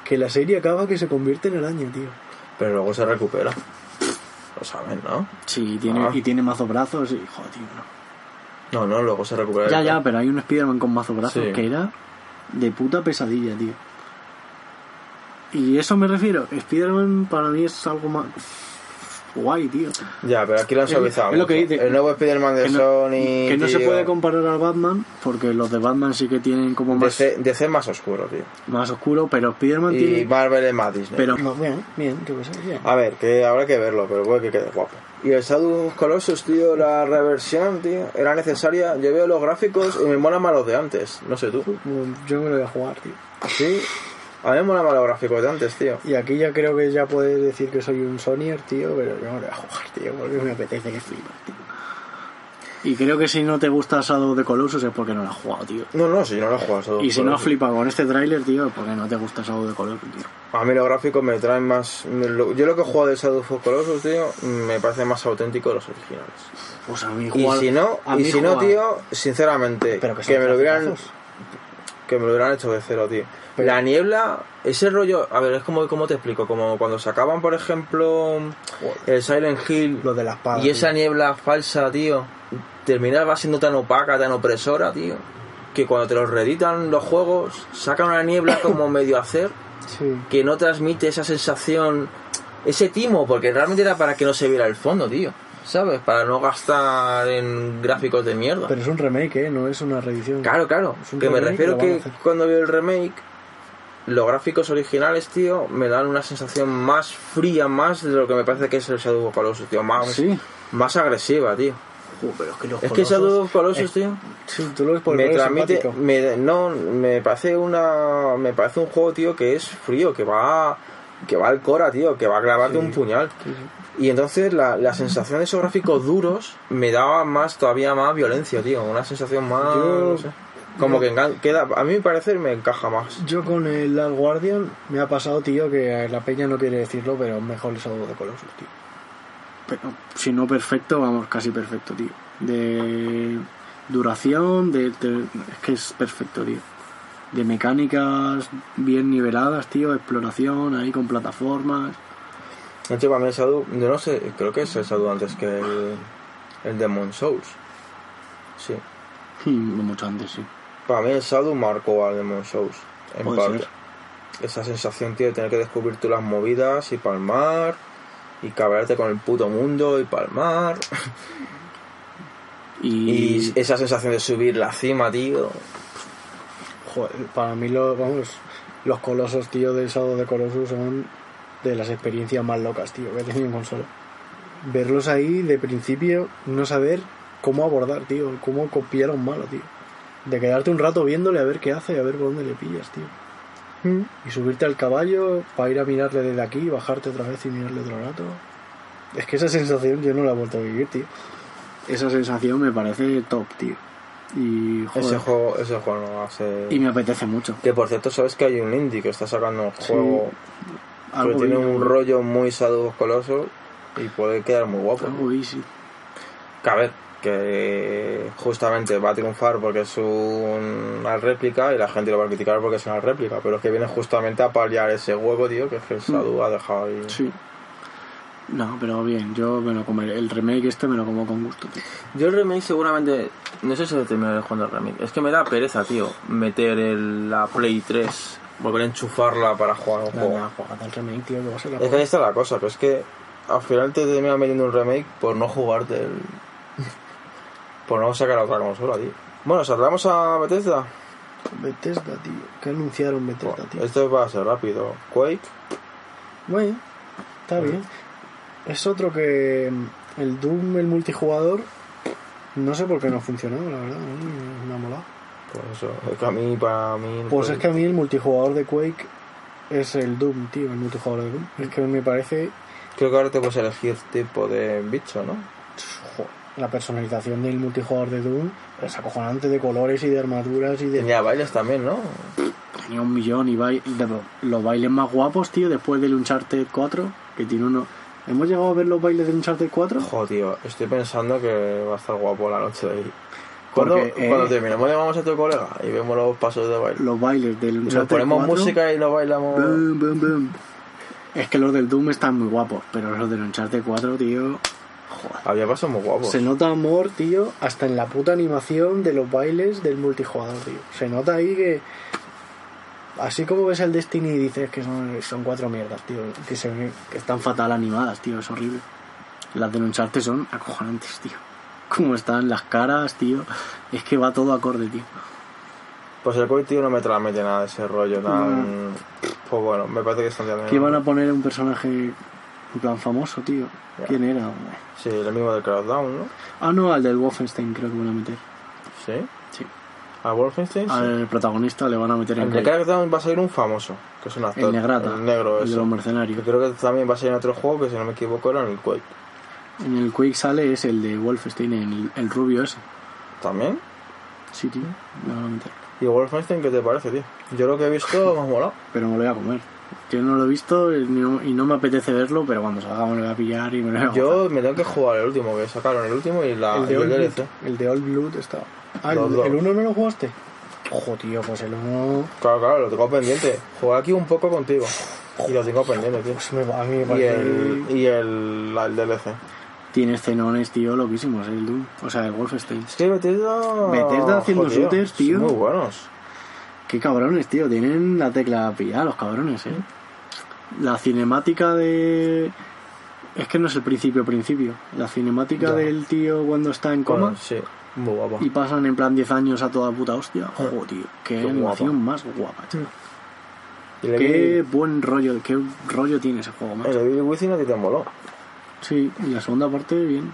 Que la serie acaba que se convierte en araña, tío. Pero luego se recupera. Lo saben, ¿no? Sí, y tiene, Ah. y tiene mazo brazos y, joder, tío, no. No, no, luego se recupera. Ya, ya, pero hay un Spider-Man con mazo brazos Sí. que era de puta pesadilla, tío. Y eso me refiero. Spider-Man para mí es algo más guay, tío. Ya, pero aquí lo han suavizado. es lo que dice. El nuevo Spider-Man de Que no, Sony. que no se puede comparar al Batman porque los de Batman sí que tienen como más, DC, DC más oscuro, tío. más oscuro, pero Spider-Man Y tiene... Marvel es más Disney. Pero bien, bien, yo qué sé, bien. A ver, que habrá que verlo, pero puede que quede guapo. Y el Shadow Colossus, tío, la reversión, tío, era necesaria. Yo veo los gráficos y me molan más los de antes. No sé tú. Yo me lo voy a jugar, tío. Sí, a mí me molan más los gráficos de antes, tío. Y aquí ya creo que ya puedes decir que soy un Sonyer, tío, pero yo no lo voy a jugar, tío, porque me apetece que flipas, tío. Y creo que si no te gusta Shadow de Colossus es porque no lo has jugado, tío. No, no, si no lo he jugado. Shadow Y si no has flipado con este tráiler, tío, es porque no te gusta Shadow de Colossus, tío. A mí los gráficos me traen más. Yo lo que he jugado de Shadow of Colossus, tío, me parece más auténtico de los originales. Pues a mí Y jugar- si no, y si no, tío, sinceramente, Pero que, que, me lo hubieran. Que me lo hubieran hecho de cero, tío. Pero- La niebla, ese rollo, a ver, es como, ¿cómo te explico? Como cuando sacaban, por ejemplo, el Silent Hill Lo de la espada. y esa niebla falsa, tío, terminaba siendo tan opaca, tan opresora, tío, que cuando te los reeditan los juegos, sacan una niebla como [coughs] medio hacer Sí. que no transmite esa sensación, ese timo, porque realmente era para que no se viera el fondo, tío. ¿Sabes? Para no gastar en gráficos de mierda. Pero es un remake, ¿eh? No es una reedición. Claro, claro. Es un Que me refiero que cuando veo el remake, los gráficos originales, tío, me dan una sensación más fría, más de lo que me parece que es el Shadow of Colossus, tío. Más, Sí. más agresiva, tío. Jo, pero es que los Es que Shadow of Colossus, es- tío, Sí, tú lo ves por me transmite, me, no, me parece una, me parece un juego, tío, que es frío, que va, que va al cora, tío, que va a clavarte Sí. un puñal. Y entonces la, la sensación de esos gráficos duros me daba más, todavía más violencia, tío. Una sensación más. Yo- no sé. Como yo- que queda, a mí me parece me encaja más. Yo con el Last Guardian me ha pasado, tío, que la peña no quiere decirlo, pero mejor el Shadow de Colossus, tío. Pero si no perfecto, vamos, casi perfecto, tío. De duración, de, de- es que es perfecto, tío. De mecánicas bien niveladas, tío, exploración ahí con plataformas. De hecho, para mí el Shadow, yo no sé, creo que es el Shadow antes que el, el Demon Souls. Sí. Hmm, no mucho antes, sí. Para mí el Shadow marcó al Demon Souls. En Puede parte. ser. Esa sensación, tío, de tener que descubrir tú las movidas y palmar. Y cabrearte con el puto mundo y palmar. [laughs] Y, Y esa sensación de subir la cima, tío. Joder, para mí, lo, vamos, los colosos, tío, del Shadow de Colossus son de las experiencias más locas, tío, que he tenido en consola. Verlos ahí de principio, no saber cómo abordar, tío, cómo copiar a un malo, tío. De quedarte un rato viéndole a ver qué hace y a ver por dónde le pillas, tío. Y subirte al caballo para ir a mirarle desde aquí, bajarte otra vez y mirarle otro rato. Es que esa sensación yo no la he vuelto a vivir, tío. Esa sensación me parece top, tío. Y, joder, Ese juego, ese juego no ser. y me apetece mucho. Que por cierto, sabes que hay un indie que está sacando un juego que Algo tiene un rollo muy Shadow of Colossus y puede quedar muy guapo. Algo sí. Que a ver, que justamente va a triunfar porque es una réplica y la gente lo va a criticar porque es una réplica, pero es que viene justamente a paliar ese hueco, tío, que es que el Shadow ha dejado ahí. Sí. No, pero bien, yo me lo comeré. El remake este me lo como con gusto, tío. Yo el remake seguramente, no sé si lo terminaré jugando el remake. Es que me da pereza, tío, meter el, la Play 3. Volver a enchufarla para jugar un juego. Jugate el remake, tío, que va a ser la Es que ahí está la cosa, pero es que al final te terminas metiendo un remake por no jugarte el. [laughs] por no sacar la otra consola, tío. Bueno, saltamos a Bethesda. Bethesda, tío. ¿Qué anunciaron Bethesda, Bueno, tío? esto va a ser rápido. Quake, Bueno, está bien. Es otro que mm, el Doom, el multijugador, no sé por qué no ha funcionado, la verdad. Mí me ha molado. pues eso, es que a mí, para mí. Pues es que a mí el multijugador de Quake es el Doom, tío, el multijugador de Doom. Es que me parece Creo que ahora te puedes elegir tipo de bicho, ¿no? la personalización del multijugador de Doom es acojonante de colores y de armaduras y de... Tenía bailes también, ¿no? Tenía un millón y bail- de los bailes más guapos, tío, después del Uncharted 4, que tiene uno... ¿Hemos llegado a ver los bailes del Uncharted 4? Joder, tío, estoy pensando que va a estar guapo la noche de ahí. Cuando, eh, cuando terminemos llamamos a tu colega y vemos los pasos de baile. Los bailes del Uncharted ponemos 4. música y lo bailamos. Bum, bum, bum. Es que los del Doom están muy guapos, pero los del Uncharted 4, tío. Joder. Había pasado muy guapos. Se nota amor, tío, hasta en la puta animación de los bailes del multijugador, tío. Se nota ahí que. Así como ves el Destiny y dices que son, son cuatro mierdas, tío. Que, se, que están fatal animadas, tío. Es horrible. Las de Uncharted son acojonantes, tío. Como están las caras, tío. Es que va todo acorde, tío. Pues el COVID, tío, no me transmite nada de ese rollo tan... Pues bueno, me parece que están de Que iban a poner un personaje en plan famoso, tío. ¿Quién era? Sí, el mismo del Crackdown, ¿no? Ah, no, al del Wolfenstein creo que van a meter. Sí. ¿A Wolfenstein? Al protagonista le van a meter en El de el, Crackdown va a salir un famoso, que es un actor. el Negrata. El negro, el de los Que mercenarios. creo que también va a salir en otro juego que, si no me equivoco, era en el Quake. En el Quake sale es el de Wolfenstein, el, el rubio ese. ¿También? Sí, tío. Le van a meter. ¿Y Wolfenstein qué te parece, tío? Yo lo que he visto [laughs] me ha molado. Pero me lo voy a comer. Yo no lo he visto y no, y no me apetece verlo, pero cuando salga me lo voy a pillar y me lo voy a Yo me tengo que jugar el último que sacaron, el último y, la, el de, y el Old DLC. Blood, el de Old Blood está. Ah, Los el, dos. el 1 no lo jugaste. Ojo, tío, pues el 1. Claro, claro, lo tengo pendiente. Jugué aquí un poco contigo. Y lo tengo pendiente, tío. Pues me, a mí me Y parece. el, y el, el DLC. Tiene escenones, tío, loquísimos, el Doom. O sea, el Wolfenstein. Es que Bethesda... Bethesda haciendo joder, shooters, tío. son Muy buenos. Qué cabrones, tío. Tienen la tecla pillada, los cabrones, eh. La cinemática de. Es que no es el principio, principio. La cinemática Ya. del tío cuando está en coma. Bueno, sí, muy guapo. Y pasan en plan 10 años a toda puta hostia. Joder, tío. Qué, Qué animación más guapa, chaval. El Qué buen rollo, qué rollo tiene ese juego, El macho. Evil Within a ti te moló. Sí, y la segunda parte, bien.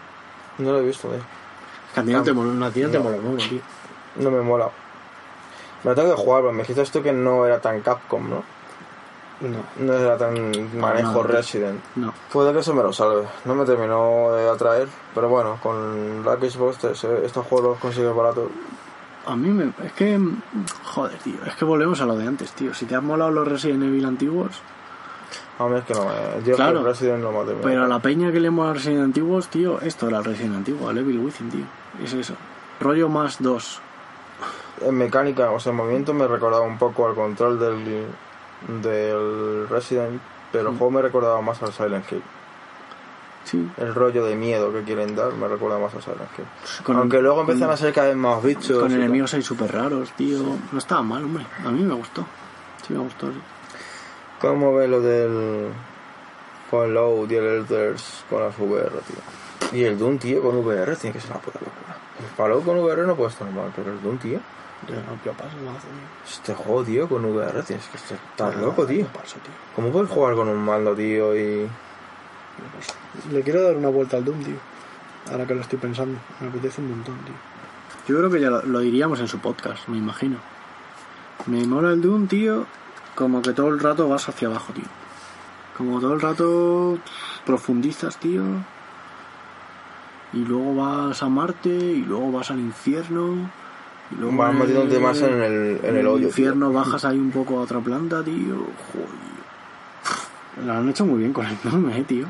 No lo he visto, tío. Que a ti no te Ah, moló, a ti no te moló, no, tío. No me mola. Me lo tengo que jugar, pero me dijiste esto que no era tan Capcom, ¿no? No, No era tan manejo no. Resident. no. Puede que eso me lo salve. No me terminó de atraer, pero bueno, con la Xbox se- estos juegos los consigues baratos. A mí me. Es que. Joder, tío. Es que volvemos a lo de antes, tío. Si te han molado los Resident Evil antiguos. A mí es que no me... Yo Claro. Resident no me. Pero a la peña que le mola Resident antiguos, tío. Esto era el Resident antiguo, el Evil Within, tío. Es eso. Rollo más 2. En mecánica, o sea, en movimiento me recordaba un poco al control del, del Resident, pero el juego me recordaba más al Silent Hill. Sí. El rollo de miedo que quieren dar me recuerda más a Silent Hill. Con, Aunque luego con- empiezan a ser cada vez más bichos. Con enemigos ahí súper raros, tío. No estaba mal, hombre. A mí me gustó. Sí, me gustó. sí. ¿Cómo ve lo del Fallout y el Elders con las VR, tío? Y el Doom, tío, con VR tiene que ser una puta locura. El Fallout con VR no puede estar mal, pero el Doom, tío, Yo no, ¿qué pasa, mazo, tío? este juego, tío, con VR tienes que estar tan loco, tío. ¿qué pasa, tío? ¿Cómo puedes jugar con un mando, tío, y... Le quiero dar una vuelta al Doom, tío. Ahora que lo estoy pensando. Me apetece un montón, tío. Yo creo que ya lo, lo diríamos en su podcast, me imagino. Me mola el Doom, tío. Como que todo el rato vas hacia abajo, tío. Como todo el rato profundizas, tío. Y luego vas a Marte, y luego vas al infierno. Y luego Vas metiéndote más en el, en el hoyo, tío. infierno bajas ahí un poco a otra planta, tío. Joder. Lo han hecho muy bien con el Doom, eh, tío.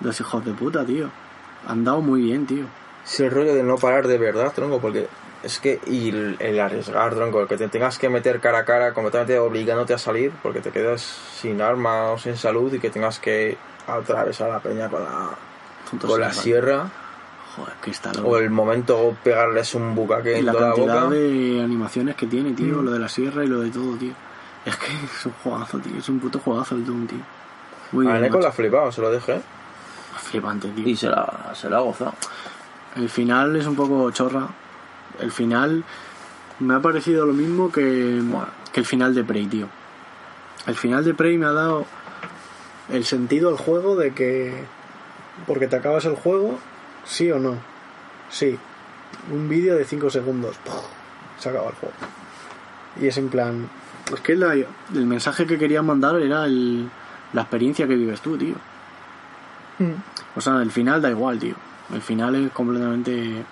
Los hijos de puta, tío. Han dado muy bien, tío. Es el rollo de no parar de verdad, tronco, porque es que y el, el arriesgar, tronco, el que te tengas que meter cara a cara completamente obligándote a salir porque te quedas sin arma o sin salud y que tengas que atravesar la peña con la, Tontos con la sierra Joder, que está loco. o el momento pegarles un bucaque Y en la toda la cantidad boca. de animaciones que tiene, tío. Mm. Lo de la sierra y lo de todo, tío. Es que [laughs] es un juegazo, tío. Es un puto juegazo el Doom, tío. Muy A. Neko la ha flipado, se lo dejé. Flipante, tío. Y se la, se la ha gozado. El final es un poco chorra. El final me ha parecido lo mismo que, que el final de Prey, tío. El final de Prey me ha dado el sentido al juego de que porque te acabas el juego, sí o no. Sí. Un vídeo de 5 segundos. ¡puf! Se acaba el juego. Y es en plan... Es que la- el mensaje que quería mandar era el, la experiencia que vives tú, tío. O sea, el final da igual, tío. El final es completamente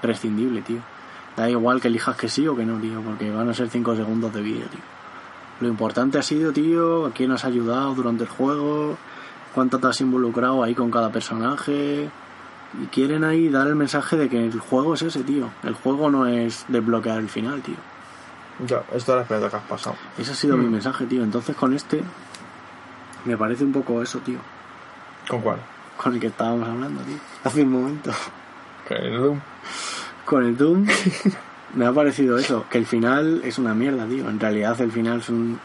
prescindible, tío. Da igual que elijas que sí o que no, tío, porque van a ser 5 segundos de vídeo, tío. Lo importante ha sido, tío, a quién has ayudado durante el juego, cuánto te has involucrado ahí con cada personaje. Y quieren ahí dar el mensaje de que el juego es ese, tío. El juego no es desbloquear el final, tío. Ya, esto es la experiencia que has pasado. Ese ha sido Mm. mi mensaje, tío. Entonces con este Me parece un poco eso, tío. ¿Con cuál? Con el que estábamos hablando, tío. Hace un momento. Con el Doom. Con el Doom me ha parecido eso, que el final es una mierda, tío. En realidad el final es un...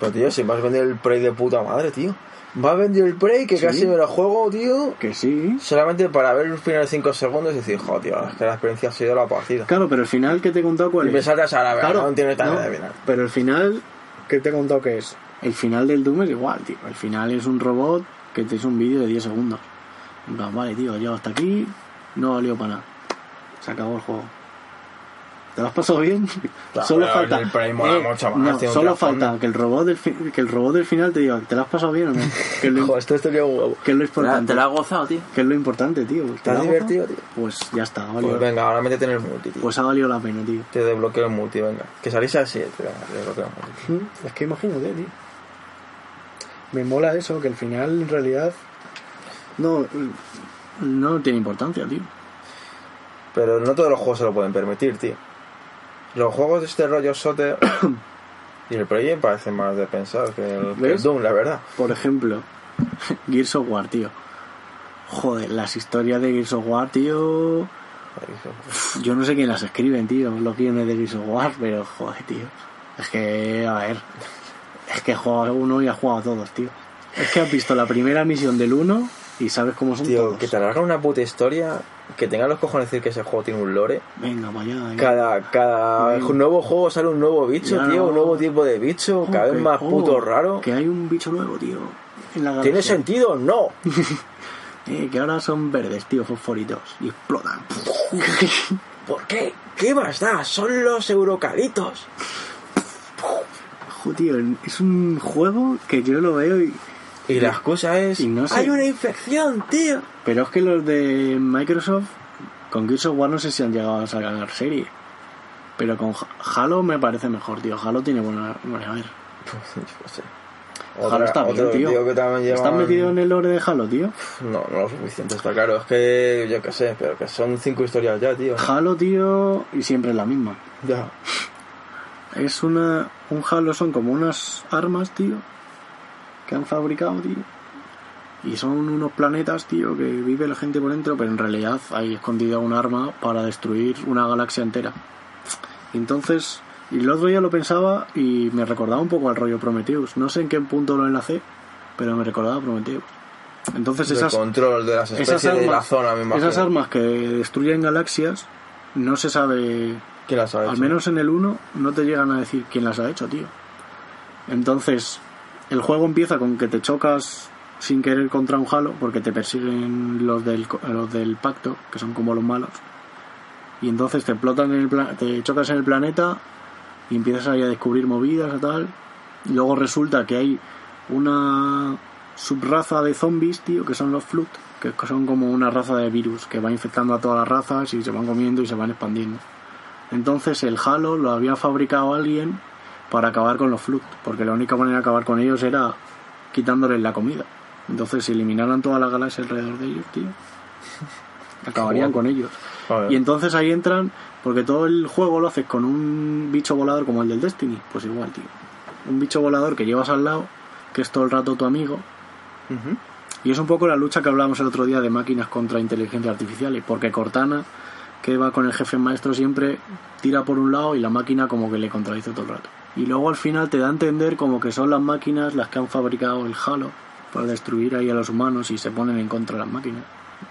Pero tío, si me has vendido el Prey de puta madre, tío. Me has vendido el Prey que Sí. casi me lo juego, tío. Que sí. Solamente para ver los primeros 5 segundos y decir, joder, tío, es que la experiencia ha sido la partida. Claro, pero el final que te he contado cuál Y es. me saltas a la verdad, Claro, no tiene tanta no, de final. Pero el final que te he contado que es. El final del Doom es igual, tío. El final es un robot que te hizo un vídeo de 10 segundos. Vale, tío, llego hasta aquí, no valió para nada. Se acabó el juego. ¿Te lo has pasado bien? Claro, solo pero falta. el Prey mola mucho más, no, tiene un solo falta que el robot del fi- que el robot del final te diga, ¿te lo has pasado bien o no? Que es lo, Joder, esto un huevo. que es lo ¿Te importante. te la has gozado, tío? Que es lo importante, tío. ¿Te ¿Está lo has divertido, gozado? tío? Pues ya está, ha valido, Pues venga, ahora métete en el multi, tío. pues ha valido la pena, tío. Te desbloqueo el multi, venga. Que salís a 7, venga, te desbloqueo el multi. Mm, Es que imagínate, tío. Me mola eso, que al final en realidad no, no tiene importancia, tío. Pero no todos los juegos se lo pueden permitir, tío. Los juegos de este rollo sote [coughs] y el me parecen más de pensar que el, que el ¿Ves? Doom, la verdad. Por ejemplo, [laughs] Gears of War, tío. Joder, las historias de Gears of War, tío. Yo no sé quién las escriben, tío, los guiones de Gears of War, pero joder, tío. Es que, a ver. Es que he jugado a uno y ha jugado a todos, tío. Es que has visto la primera misión del uno y sabes cómo son Tío, todos. que te alargan una puta historia, que tengan los cojones de decir que ese juego tiene un lore. Venga, vaya. venga. Cada, cada Mm. nuevo juego sale un nuevo bicho, Ya tío, no. un nuevo tipo de bicho, cada vez más oh, puto raro. Que hay un bicho nuevo, tío. En la ¿Tiene sentido? No. [laughs] Eh, que ahora son verdes, tío, fosforitos. Y explotan. [laughs] ¿Por qué? ¿Qué más da? Son los eurocalitos. Tío, es un juego que yo lo veo y... Y la excusa es, Y no sé- hay una infección, tío. Pero es que los de Microsoft, con Gears of War no sé si han llegado a sacar serie. Pero con Ha- Halo me parece mejor, tío. Halo tiene buena... Bueno, a ver. Yo qué sé. Halo está bien, tío. que también lleva... ¿Estás metido en el lore de Halo, tío? No, no lo suficiente, está claro. Es que, yo qué sé, pero que son cinco historias ya, tío. Halo, tío, y siempre es la misma. Ya. Es una... Un Halo son como unas armas, tío, que han fabricado, tío. Y son unos planetas, tío, que vive la gente por dentro, pero en realidad hay escondida un arma para destruir una galaxia entera. Entonces, y el otro día lo pensaba y me recordaba un poco al rollo Prometheus. No sé en qué punto lo enlacé, pero me recordaba Prometheus. Entonces El esas, control de las especies armas, de la zona, me esas armas que destruyen galaxias, no se sabe ¿Quién las ha hecho? al menos en el 1 no te llegan a decir quién las ha hecho, tío. Entonces, el juego empieza con que te chocas sin querer contra un halo, porque te persiguen los del, los del pacto, que son como los malos. Y entonces te explotan en el te chocas en el planeta y empiezas ahí a descubrir movidas y tal. Y luego resulta que hay una subraza de zombies, tío, que son los Flut, que son como una raza de virus que va infectando a todas las razas y se van comiendo y se van expandiendo. Entonces el Halo lo había fabricado alguien para acabar con los Flut, porque la única manera de acabar con ellos era quitándoles la comida. Entonces si eliminaran toda la galaxia alrededor de ellos, tío, [laughs] acabarían con ellos. Y entonces ahí entran, porque todo el juego lo haces con un bicho volador como el del Destiny, pues igual, tío. Un bicho volador que llevas al lado, que es todo el rato tu amigo, y es un poco la lucha que hablábamos el otro día de máquinas contra inteligencia artificial, porque Cortana, que va con el jefe maestro siempre, tira por un lado y la máquina como que le contradice todo el rato. Y luego al final te da a entender como que son las máquinas las que han fabricado el Halo para destruir ahí a los humanos y se ponen en contra de las máquinas.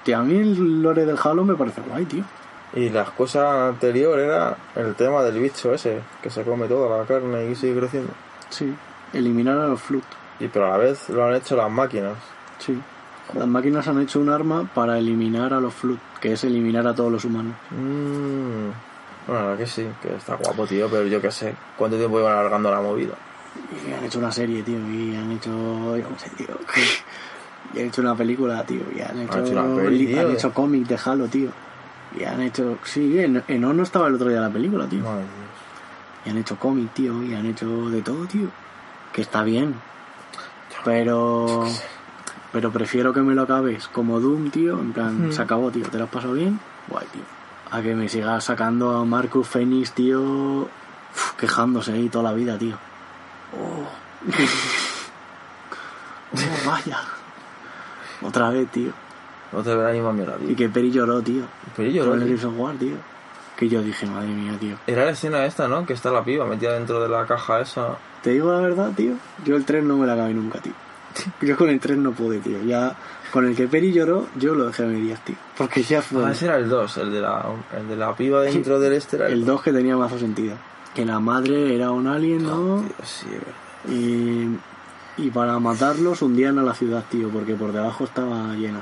Tío, a mí el lore del Halo me parece guay, tío. Y la excusa anterior era el tema del bicho ese, que se come toda la carne y sigue creciendo. Sí. Eliminar a los Flut. Y pero a la vez lo han hecho las máquinas. Sí. Las máquinas han hecho un arma para eliminar a los Flut, que es eliminar a todos los humanos. Mmm. Bueno, la verdad que sí, que está guapo, tío, pero yo qué sé. ¿Cuánto tiempo iban alargando la movida? Y han hecho una serie, tío, y han hecho. Yo no sé, tío. Y han hecho una película, tío, y han hecho. hecho una peli, li- tío. han hecho cómic de Halo, tío. Y han hecho. Sí, en, en ONU estaba el otro día la película, tío. Madre Y han hecho cómic, tío, y han hecho de todo, tío. Que está bien. Pero. Pero prefiero que me lo acabes como Doom, tío. En plan, Mm. se acabó, tío. ¿Te lo has pasado bien? Guay, tío. A que me sigas sacando a Marcus Phoenix, tío. uf, quejándose ahí toda la vida, tío. Oh. [laughs] vaya. Otra vez, tío. Te verá la misma mierda, Y tío. que Peri lloró, tío. Pero yo Con el of War, tío. Que yo dije, madre mía, tío. Era la escena esta, ¿no? Que está la piba metida dentro de la caja esa. Te digo la verdad, tío. Yo el 3 no me la acabé nunca, tío. [laughs] Yo con el 3 no pude, tío. Ya con el que Peri lloró, yo lo dejé a medias, tío. Porque ya fue Ah, ese era el 2, el de la, el de la piba dentro del este era el 2 que tenía más sentido. Que la madre era un alien, ¿no? Tío, sí, es verdad. Y, y para matarlos hundían a la ciudad, tío. Porque por debajo estaba llena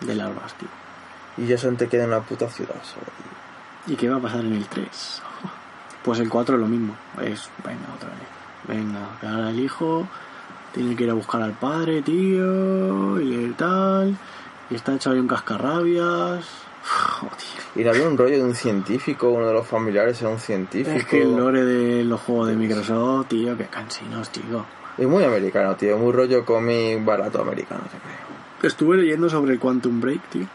de larvas, tío. Y ya se te queda en la puta ciudad solo, tío. ¿Y qué va a pasar en el 3? [laughs] Pues el 4 es lo mismo. Es, venga, otra vez. Venga, ahora el hijo tiene que ir a buscar al padre, tío, y tal. Y está hecho ahí un cascarrabias. [sighs] Joder. Y había un rollo de un científico, uno de los familiares era un científico. Es que el lore de los juegos de Microsoft, tío, que cansinos, tío. Es muy americano, tío. Muy rollo cómic barato americano, te creo. Estuve leyendo sobre el Quantum Break, tío.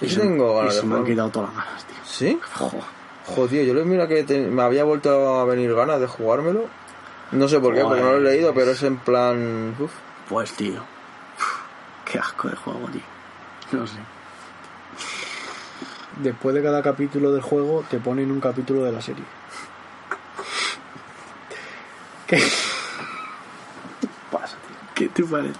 Se- tengo y ganas se de me han quitado todas las ganas, tío. ¿Sí? Joder. Joder, yo le mira que te- me había vuelto a venir ganas de jugármelo. No sé por qué, porque no lo he leído, pero es en plan... Uf. Pues, tío. Qué asco de juego, tío. No sé. Después de cada capítulo del juego te ponen un capítulo de la serie. [laughs] ¿Qué Pasa, tío. ¿Qué te parece?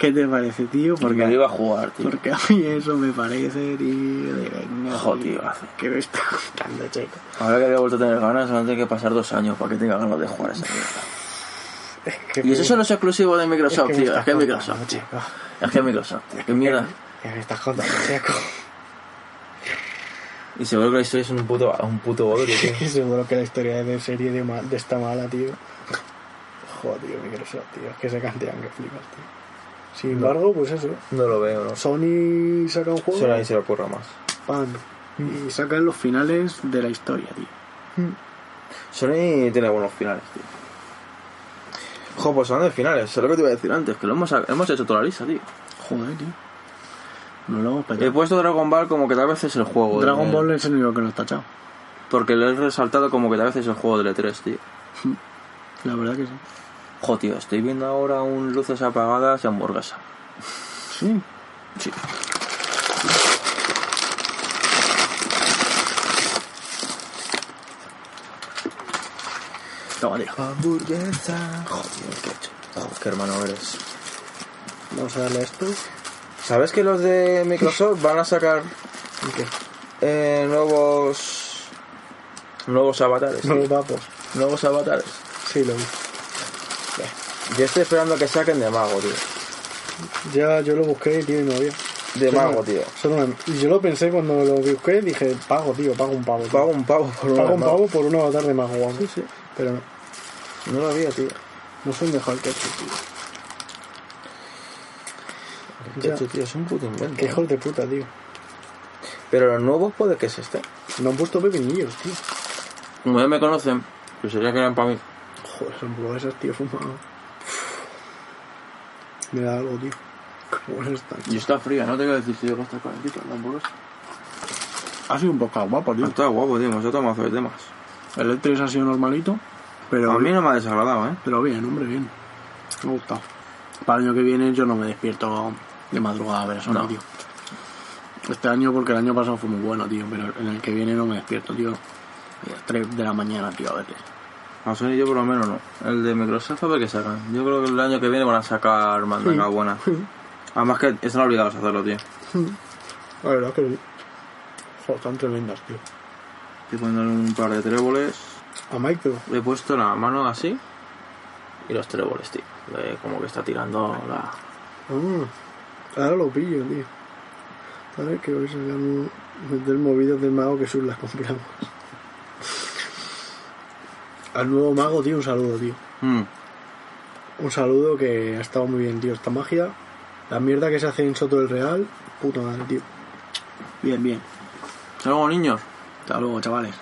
¿Qué te parece, tío? Porque lo iba a jugar, tío. porque a mí eso me parece, tío, de venga, Joder, tío, tío, que me está contando, chico. Ahora que había vuelto a tener ganas, van a tener que pasar dos años para que tenga ganas de jugar a esa mierda. Es que Y eso solo es exclusivo de Microsoft, me tío. estás Es que es Microsoft, tío. chico. Es que es Microsoft, tío. Qué mierda. Que me estás contando, chico. Y seguro que la historia es un puto, un puto bodrio, [laughs] tío. Seguro que la historia de serie de, ma- de esta mala, tío. Joder, tío, Microsoft, tío. Es que se cantean que flipas, tío. Sin embargo, pues eso. No lo veo, no. Sony saca un juego. Eso nadie se le ocurra más. pan, y sacan los finales de la historia, tío. Sony tiene buenos finales, tío. Jo, pues hablando de finales, es lo que te iba a decir antes, que lo hemos, hemos hecho toda la lista, tío. Joder, tío. No lo hemos He petado. puesto Dragon Ball como que tal vez es el juego. Dragon Ball es el único que no está echado. Porque lo he resaltado como que tal vez es el juego del E3, tío. [laughs] La verdad que sí. Jo, tío, estoy viendo ahora un luces apagadas y hamburguesa. Sí. Sí. Toma, tío. Hamburguesa. Joder, qué hecho. Joder, qué hermano eres. Vamos a darle a esto. ¿Sabes que los de Microsoft van a sacar ¿Y qué? eh, nuevos nuevos avatares? Nuevos vapos. Nuevos avatares. Sí, lo vi. Yo estoy esperando que saquen de mago, tío. Ya yo lo busqué, tío, y no había. De mago, tío. son Y yo lo pensé cuando lo busqué, dije, pago, tío, pago un pavo. tío. Pago un pavo por Pago una un pavo por un avatar de mago, vamos. Sí, sí. Pero no, No lo había, tío. no son mejor que esto, tío. Hecho, tío, es un puto invento. Qué ¿eh? hijos de puta, tío. Pero los nuevos puede que se estén. No han puesto pepinillos, tío. Como ya me conocen, sería que eran para mí. Joder, son hamburguesas, tío, fumado. Me da algo, tío. Qué buenas están. Y está fría, no te voy a decir si yo que está calentita la hamburguesa. Ha sido un poco guapo, tío. Está guapo, tío, hemos hecho mazo de temas. El E3 ha sido normalito, pero, A mí no me ha desagradado, ¿eh? pero bien, hombre, bien. Me ha gustado. Para el año que viene yo no me despierto de madrugada a ver eso, No. tío. Este año, porque el año pasado fue muy bueno, tío, pero en el que viene no me despierto, tío. A las 3 de la mañana, tío, a veces. A Sony yo por lo menos no. El de Microsoft a ver qué sacan. Yo creo que el año que viene van a sacar mandanga buena. [laughs] Además que están obligados a hacerlo, tío. [laughs] La verdad que sí. Joder, están tremendas, tío. Estoy poniendo un par de tréboles. A Micro. Le he puesto la mano así. Y los tréboles, tío. De como que está tirando la... Ah, ahora lo pillo, tío. ¿Sabes que hoy sacamos meter movidas del mago que sus las compramos? Al nuevo mago, tío, un saludo, tío. Mm. Un saludo que ha estado muy bien, tío. Esta magia, la mierda que se hace en Soto del Real, puta madre, tío. Bien, bien. Hasta luego, niños. Hasta luego, chavales.